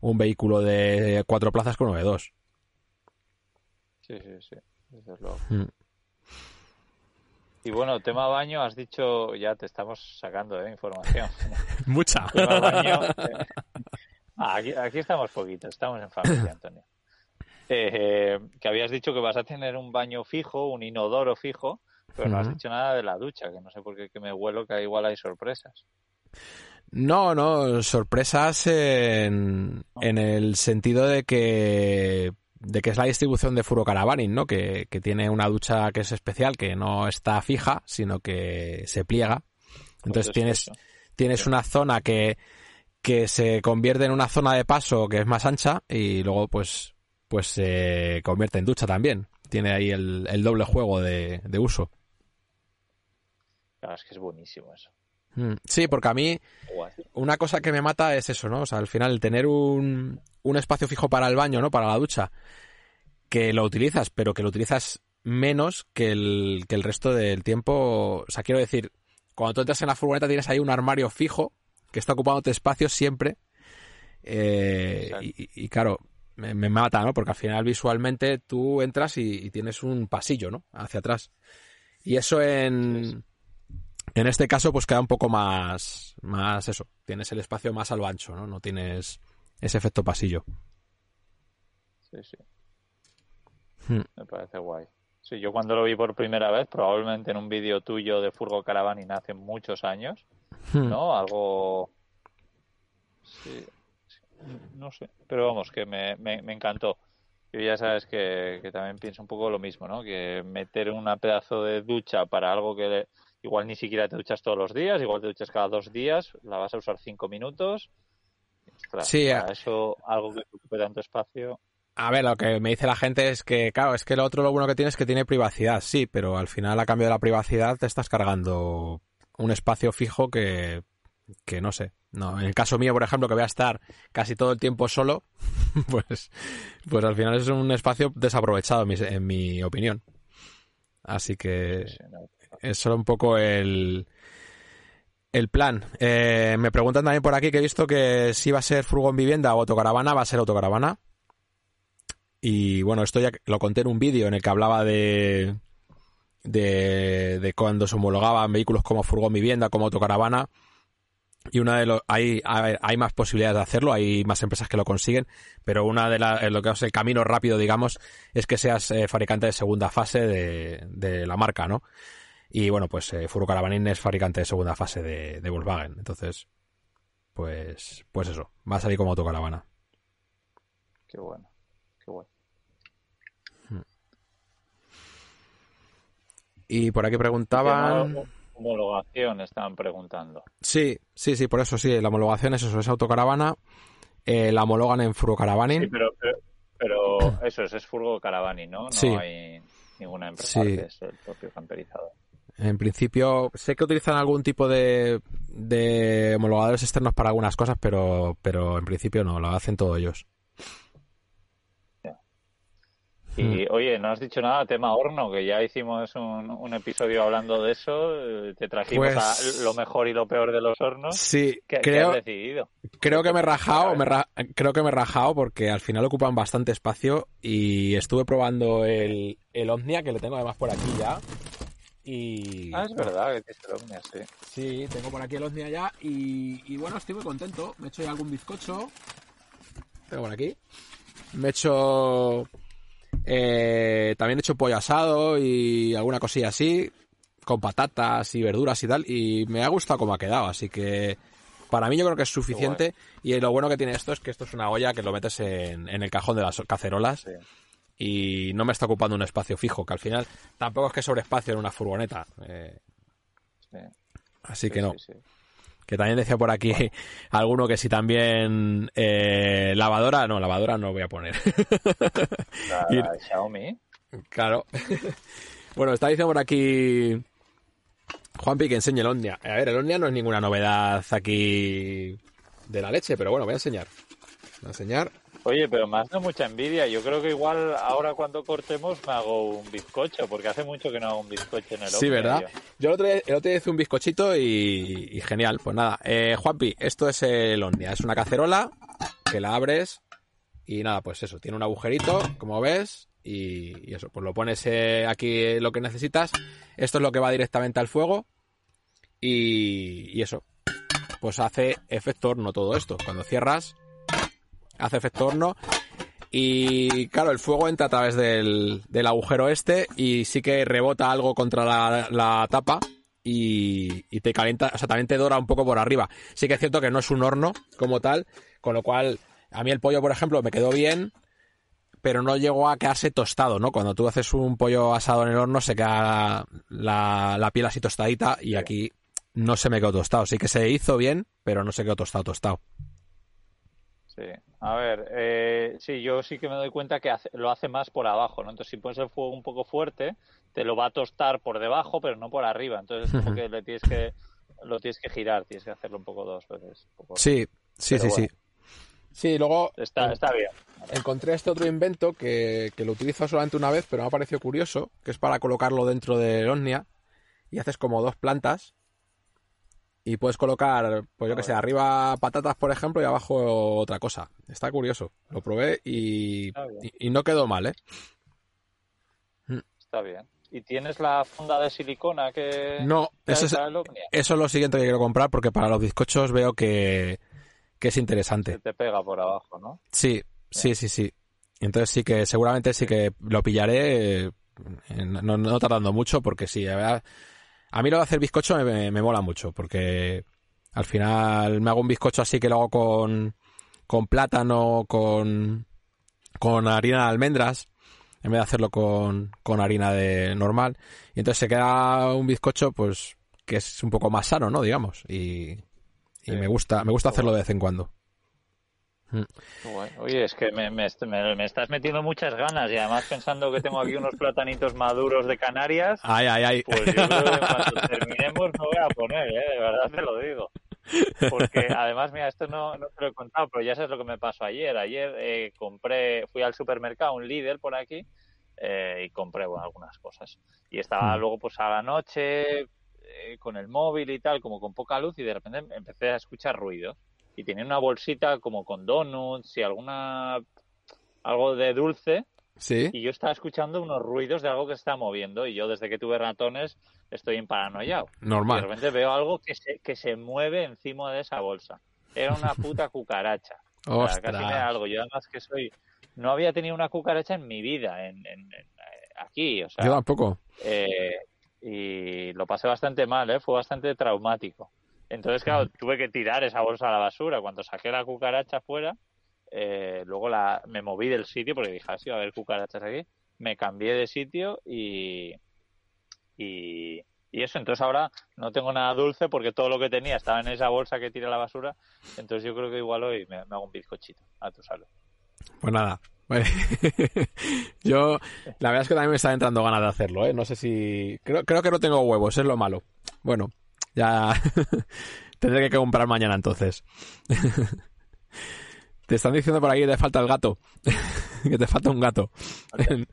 un vehículo de cuatro plazas que uno de dos. Sí, sí, sí. Desde luego. Mm. Y bueno, tema baño, has dicho, ya te estamos sacando de ¿eh? información. Mucha. Tema baño, eh, ah, aquí, aquí, estamos poquito, estamos en familia, Antonio. eh, que habías dicho que vas a tener un baño fijo, un inodoro fijo, pero no has dicho nada de la ducha, que no sé por qué que me huelo que igual hay sorpresas. No, no, sorpresas en, en el sentido de que de que es la distribución de Furo Caravaning, ¿no? Que, que, tiene una ducha que es especial, que no está fija, sino que se pliega. Entonces tienes, tienes una zona que, que se convierte en una zona de paso que es más ancha y luego pues, pues se convierte en ducha también. Tiene ahí el, el doble juego de, de uso. Claro, es que es buenísimo eso. Mm, sí, porque a mí una cosa que me mata es eso, ¿no? O sea, al final tener un, un espacio fijo para el baño, ¿no? Para la ducha, que lo utilizas, pero que lo utilizas menos que el, que el resto del tiempo. O sea, quiero decir, cuando tú entras en la furgoneta tienes ahí un armario fijo que está ocupándote espacio siempre. Eh, y, y, claro, me, me, mata, ¿no? Porque al final visualmente tú entras y, y, tienes un pasillo, ¿no? Hacia atrás. Y eso en, en este caso pues queda un poco más, más eso. Tienes el espacio más al ancho, ¿no? No tienes ese efecto pasillo. Sí, sí. Hmm. Me parece guay. Sí, yo cuando lo vi por primera vez, probablemente en un vídeo tuyo de Furgo Caravanning hace muchos años, hmm. ¿no? Algo... Sí, sí, no sé, pero vamos, que me, me, me encantó. Y ya sabes que, que, también pienso un poco lo mismo, ¿no? Que meter una pedazo de ducha para algo que igual ni siquiera te duchas todos los días, igual te duchas cada dos días, la vas a usar cinco minutos. Ostras, sí, para eso algo que ocupe tanto espacio. A ver, lo que me dice la gente es que, claro, es que lo otro lo bueno que tiene es que tiene privacidad, sí, pero al final a cambio de la privacidad te estás cargando un espacio fijo que, que no sé. No, en el caso mío, por ejemplo, que voy a estar casi todo el tiempo solo, pues, pues al final es un espacio desaprovechado, en mi, en mi opinión. Así que es solo un poco el, el plan. Eh, me preguntan también por aquí que he visto que si va a ser furgón vivienda o autocaravana, va a ser autocaravana. Y bueno, esto ya lo conté en un vídeo en el que hablaba de, de, de cuando se homologaban vehículos como furgón vivienda, como autocaravana. Y una de los, hay, hay más posibilidades de hacerlo, hay más empresas que lo consiguen, pero una de lo que es el camino rápido, digamos, es que seas eh, fabricante de segunda fase de, de la marca, ¿no? Y bueno, pues eh, Furo Caravanin es fabricante de segunda fase de, de, Volkswagen. Entonces, pues, pues eso, va a salir como autocaravana. Qué bueno, qué bueno. Y por aquí preguntaban. Homologación estaban preguntando. Sí, sí, sí, por eso sí. La homologación es eso, es autocaravana. Eh, la homologan en Furgo Caravaning. Sí, pero, pero, pero eso es, es Furgo ¿no? No sí. hay ninguna empresa Sí. que es el propio camperizador. En principio, sé que utilizan algún tipo de, de homologadores externos para algunas cosas, pero, pero en principio no, lo hacen todos ellos. Y Hmm. oye, no has dicho nada tema horno, que ya hicimos un, un episodio hablando de eso. eh, Te trajimos Pues- a lo mejor y lo peor de los hornos. Sí, ¿Qué, qué creo, has decidido? creo que me he rajado, me ra- creo que me he rajado porque al final ocupan bastante espacio y estuve probando el, el Omnia, que lo tengo además por aquí ya. Y... Ah, es verdad que tienes el Omnia, sí. Sí, tengo por aquí el Omnia ya y, y bueno, estoy muy contento. Me he hecho ya algún bizcocho. Tengo por aquí. Me he hecho... eh, también he hecho pollo asado y alguna cosilla así, con patatas y verduras y tal, y me ha gustado cómo ha quedado, así que para mí yo creo que es suficiente. Y lo bueno que tiene esto es que esto es una olla que lo metes en, en el cajón de las cacerolas Sí. Y no me está ocupando un espacio fijo, que al final tampoco es que sobre espacio en una furgoneta. eh, sí, así sí, que no. sí. Que también decía por aquí alguno que si también eh, lavadora, no, lavadora no voy a poner. La, Y- Xiaomi. claro. bueno, está diciendo por aquí Juanpi que enseñe el Omnia. A ver, el Omnia no es ninguna novedad aquí de la leche, pero bueno, voy a enseñar. Voy a enseñar. Oye, pero me dado mucha envidia. Yo creo que igual ahora cuando cortemos me hago un bizcocho, porque hace mucho que no hago un bizcocho en el Sí, ¿verdad? yo. Yo el otro, día, el otro día hice un bizcochito y, y genial. Pues nada, eh, Juanpi, esto es el Omnia. Es una cacerola que la abres y nada, pues eso, tiene un agujerito, como ves, y, y eso, pues lo pones eh, aquí lo que necesitas. Esto es lo que va directamente al fuego y, y eso, pues hace efecto horno todo esto. Cuando cierras, hace efecto horno Y claro, el fuego entra a través del, del agujero este y sí que rebota algo contra la, la tapa y, y, te calienta, o sea, también te dora un poco por arriba. Sí que es cierto que no es un horno como tal, con lo cual a mí el pollo, por ejemplo, me quedó bien, pero no llegó a quedarse tostado, ¿no? Cuando tú haces un pollo asado en el horno se queda la, la piel así tostadita y aquí no se me quedó tostado. Sí que se hizo bien, pero no se quedó tostado, tostado. Sí, a ver, eh, sí, yo sí que me doy cuenta que hace, lo hace más por abajo, ¿no? Entonces, si pones el fuego un poco fuerte, te lo va a tostar por debajo, pero no por arriba. Entonces, como que le tienes que lo tienes que girar, tienes que hacerlo un poco dos veces. Poco sí, sí, sí, bueno. sí. Sí, luego está, está bien. encontré este otro invento que, que, lo utilizo solamente una vez, pero me ha parecido curioso, que es para colocarlo dentro del Omnia y haces como dos plantas y puedes colocar, pues yo que sé, arriba patatas, por ejemplo, y abajo otra cosa. Está curioso. Lo probé y, y, y, no quedó mal, ¿eh? Está bien. ¿Y tienes la funda de silicona que... No, eso es, eso es lo siguiente que quiero comprar porque para los bizcochos veo que, que es interesante. Se te pega por abajo, ¿no? Sí, sí, sí, sí. Entonces sí que seguramente sí que lo pillaré, eh, no, no tardando mucho porque sí, la verdad a mí lo de hacer bizcocho me, me, mola mucho, porque al final me hago un bizcocho así que lo hago con, con plátano, con, con harina de almendras, en vez de hacerlo con, con harina de normal. Y entonces se queda un bizcocho, pues, que es un poco más sano, ¿no? Digamos. Y, y sí. me gusta, me gusta hacerlo de vez en cuando. Oye, es que me, me, me, estás metiendo muchas ganas y además pensando que tengo aquí unos platanitos maduros de Canarias. Ay, ay, ay. Pues yo creo que cuando terminemos me voy a poner, ¿eh? de verdad te lo digo. Porque además, mira, esto no, no te lo he contado, pero ya sabes lo que me pasó ayer. Ayer eh, compré, fui al supermercado, un líder por aquí, eh, y compré bueno, algunas cosas. Y estaba mm. luego pues a la noche eh, con el móvil y tal, como con poca luz, y de repente empecé a escuchar ruidos y tenía una bolsita como con donuts y alguna algo de dulce. Sí. Y yo estaba escuchando unos ruidos de algo que se está moviendo y yo desde que tuve ratones estoy en paranoiao. Normal. Y de repente veo algo que se, que se mueve encima de esa bolsa. Era una puta cucaracha. O sea, casi me da algo. Yo además que soy... No había tenido una cucaracha en mi vida, en, en, en aquí. O sea, yo tampoco. Eh, y lo pasé bastante mal, ¿eh? Fue bastante traumático. Entonces, claro, tuve que tirar esa bolsa a la basura. Cuando saqué la cucaracha fuera, eh, luego la, me moví del sitio porque dije, así va a haber cucarachas aquí. Me cambié de sitio y, y, eso. Entonces ahora no tengo nada dulce porque todo lo que tenía estaba en esa bolsa que tiré a la basura. Entonces yo creo que igual hoy me, hago un bizcochito. A tu salud. Pues nada. Yo, la verdad es que también me está entrando ganas de hacerlo, ¿eh? No sé si... Creo, creo que no tengo huevos, es lo malo. Bueno, ya tendré que comprar mañana entonces. te están diciendo por aquí que te falta el gato. que te falta un gato en,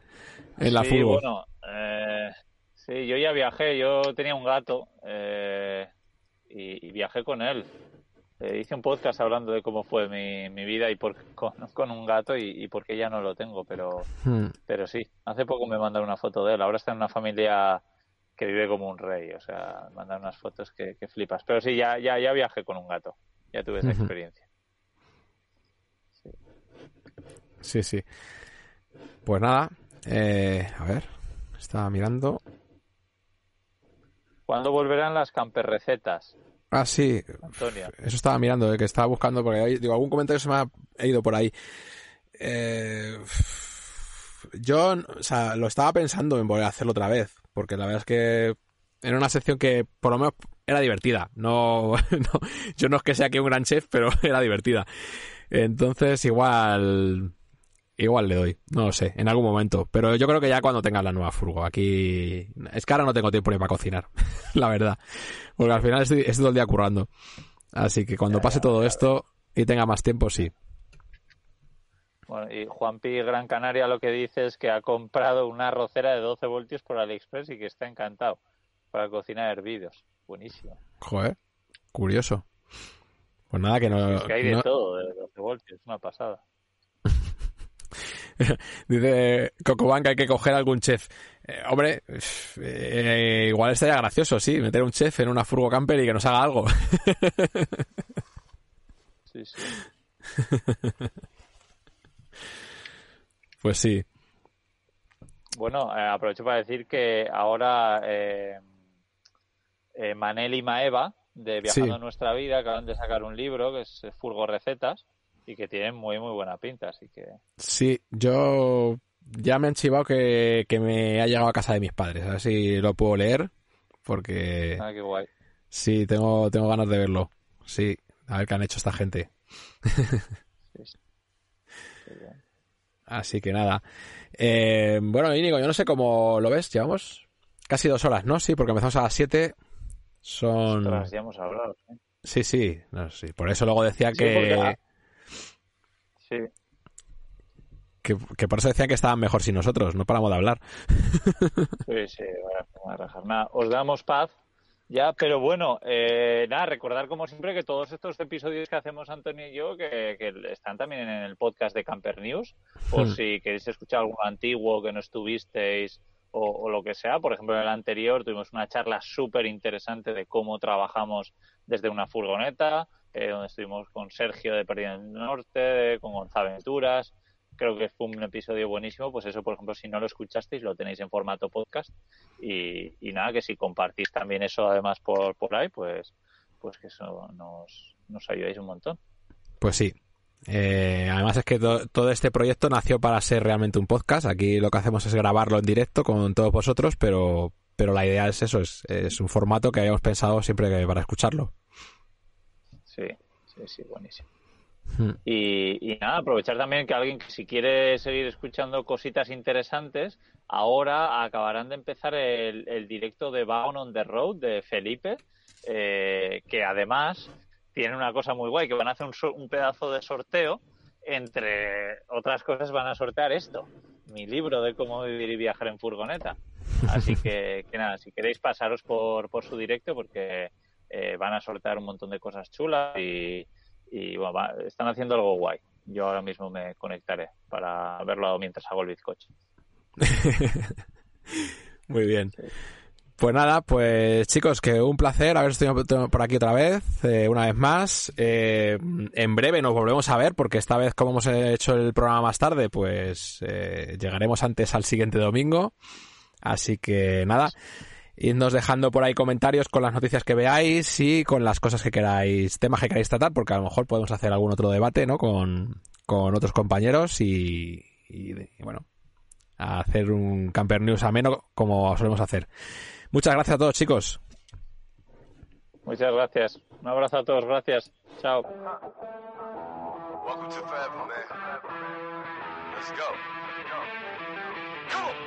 en la sí. Bueno, eh, sí, yo ya viajé. Yo tenía un gato eh, y, y, viajé con él. Eh, hice un podcast hablando de cómo fue mi, mi vida y por, con, con, un gato y, y por qué ya no lo tengo. Pero, hmm. pero sí, hace poco me mandaron una foto de él. Ahora está en una familia que vive como un rey, o sea, mandan unas fotos que, que flipas. Pero sí, ya, ya, ya viajé con un gato, ya tuve esa uh -huh. experiencia. Sí. sí, sí. Pues nada, eh, a ver, estaba mirando. ¿Cuándo volverán las camperrecetas? Ah, sí. Antonio. Eso estaba mirando, eh, que estaba buscando, porque hay, digo, algún comentario se me ha ido por ahí. Eh, yo, o sea, lo estaba pensando en volver a hacerlo otra vez, porque la verdad es que era una sección que por lo menos era divertida. No, no, yo no es que sea aquí un gran chef, pero era divertida. Entonces igual, igual le doy, no lo sé, en algún momento. Pero yo creo que ya cuando tenga la nueva furgo. Aquí, es que ahora no tengo tiempo ni para cocinar, la verdad. Porque al final estoy, estoy todo el día currando. Así que cuando pase todo esto y tenga más tiempo, sí. Bueno, y Juanpi Gran Canaria lo que dice es que ha comprado una arrocera de 12 voltios por AliExpress y que está encantado para cocinar hervidos. Buenísimo. Joder, curioso. Pues nada, que no... Es que hay de todo de 12 voltios, es una pasada. Dice Cocoban que hay que coger algún chef. Eh, hombre, eh, igual estaría gracioso, sí, meter un chef en una furgo camper y que nos haga algo. sí, sí. Pues sí. Bueno, eh, aprovecho para decir que ahora eh, eh, Manel y Maeva, de Viajando Nuestra Vida, acaban de sacar un libro que es Furgo Recetas y que tienen muy, muy buena pinta, así que... Sí, yo ya me han chivado que, me ha llegado a casa de mis padres, a ver si lo puedo leer, porque... Ah, qué guay. Sí, tengo, tengo ganas de verlo. Sí, a ver qué han hecho esta gente. Así que nada. Eh, bueno, Íñigo, yo no sé cómo lo ves. Llevamos casi dos horas, ¿no? Sí, porque empezamos a las siete. Son. ya hemos hablado. Sí, sí. Por eso luego decía que. Sí. Que, por eso decían que estaban mejor sin nosotros. No paramos de hablar. Sí, sí. Bueno, nada, os damos paz ya, pero bueno, eh, nada, recordar como siempre que todos estos episodios que hacemos Antonio y yo, que, están también en el podcast de Camper News, por hmm. si queréis escuchar algún antiguo que no estuvisteis o, lo que sea. Por ejemplo, en el anterior tuvimos una charla súper interesante de cómo trabajamos desde una furgoneta, eh, donde estuvimos con Sergio de Pérdida del Norte, con Gonzalo Aventuras, creo que fue un episodio buenísimo. Pues eso, por ejemplo, si no lo escuchasteis, lo tenéis en formato podcast. Y, nada, que si compartís también eso además por, por ahí, pues, pues que eso nos, nos ayudáis un montón. Pues sí. Eh, además es que todo este proyecto nació para ser realmente un podcast. Aquí lo que hacemos es grabarlo en directo con todos vosotros, pero, pero la idea es eso, es, es un formato que habíamos pensado siempre para escucharlo. Sí, sí, sí, buenísimo. Hmm. Y, nada, aprovechar también que alguien que si quiere seguir escuchando cositas interesantes, ahora acabarán de empezar el, directo de Bound on the Road de Felipe, eh, que además tiene una cosa muy guay, que van a hacer un, pedazo de sorteo, entre otras cosas van a sortear esto, mi libro de cómo vivir y viajar en furgoneta. Así que, nada, si queréis pasaros por, por su directo, porque eh, van a sortear un montón de cosas chulas y y bueno, están haciendo algo guay. Yo ahora mismo me conectaré para verlo mientras hago el bizcocho. Muy bien. Pues nada, pues chicos, que un placer haber estado por aquí otra vez, eh, una vez más. Eh, en breve nos volvemos a ver, porque esta vez, como hemos hecho el programa más tarde, pues eh, llegaremos antes al siguiente domingo. Así que nada, irnos dejando por ahí comentarios con las noticias que veáis y con las cosas que queráis, temas que queráis tratar, porque a lo mejor podemos hacer algún otro debate, ¿no? Con, con otros compañeros y, bueno, hacer un Camper News ameno como solemos hacer. Muchas gracias a todos, chicos. Muchas gracias. Un abrazo a todos. Gracias. Chao. Welcome to Forever, man. Let's go. Come on.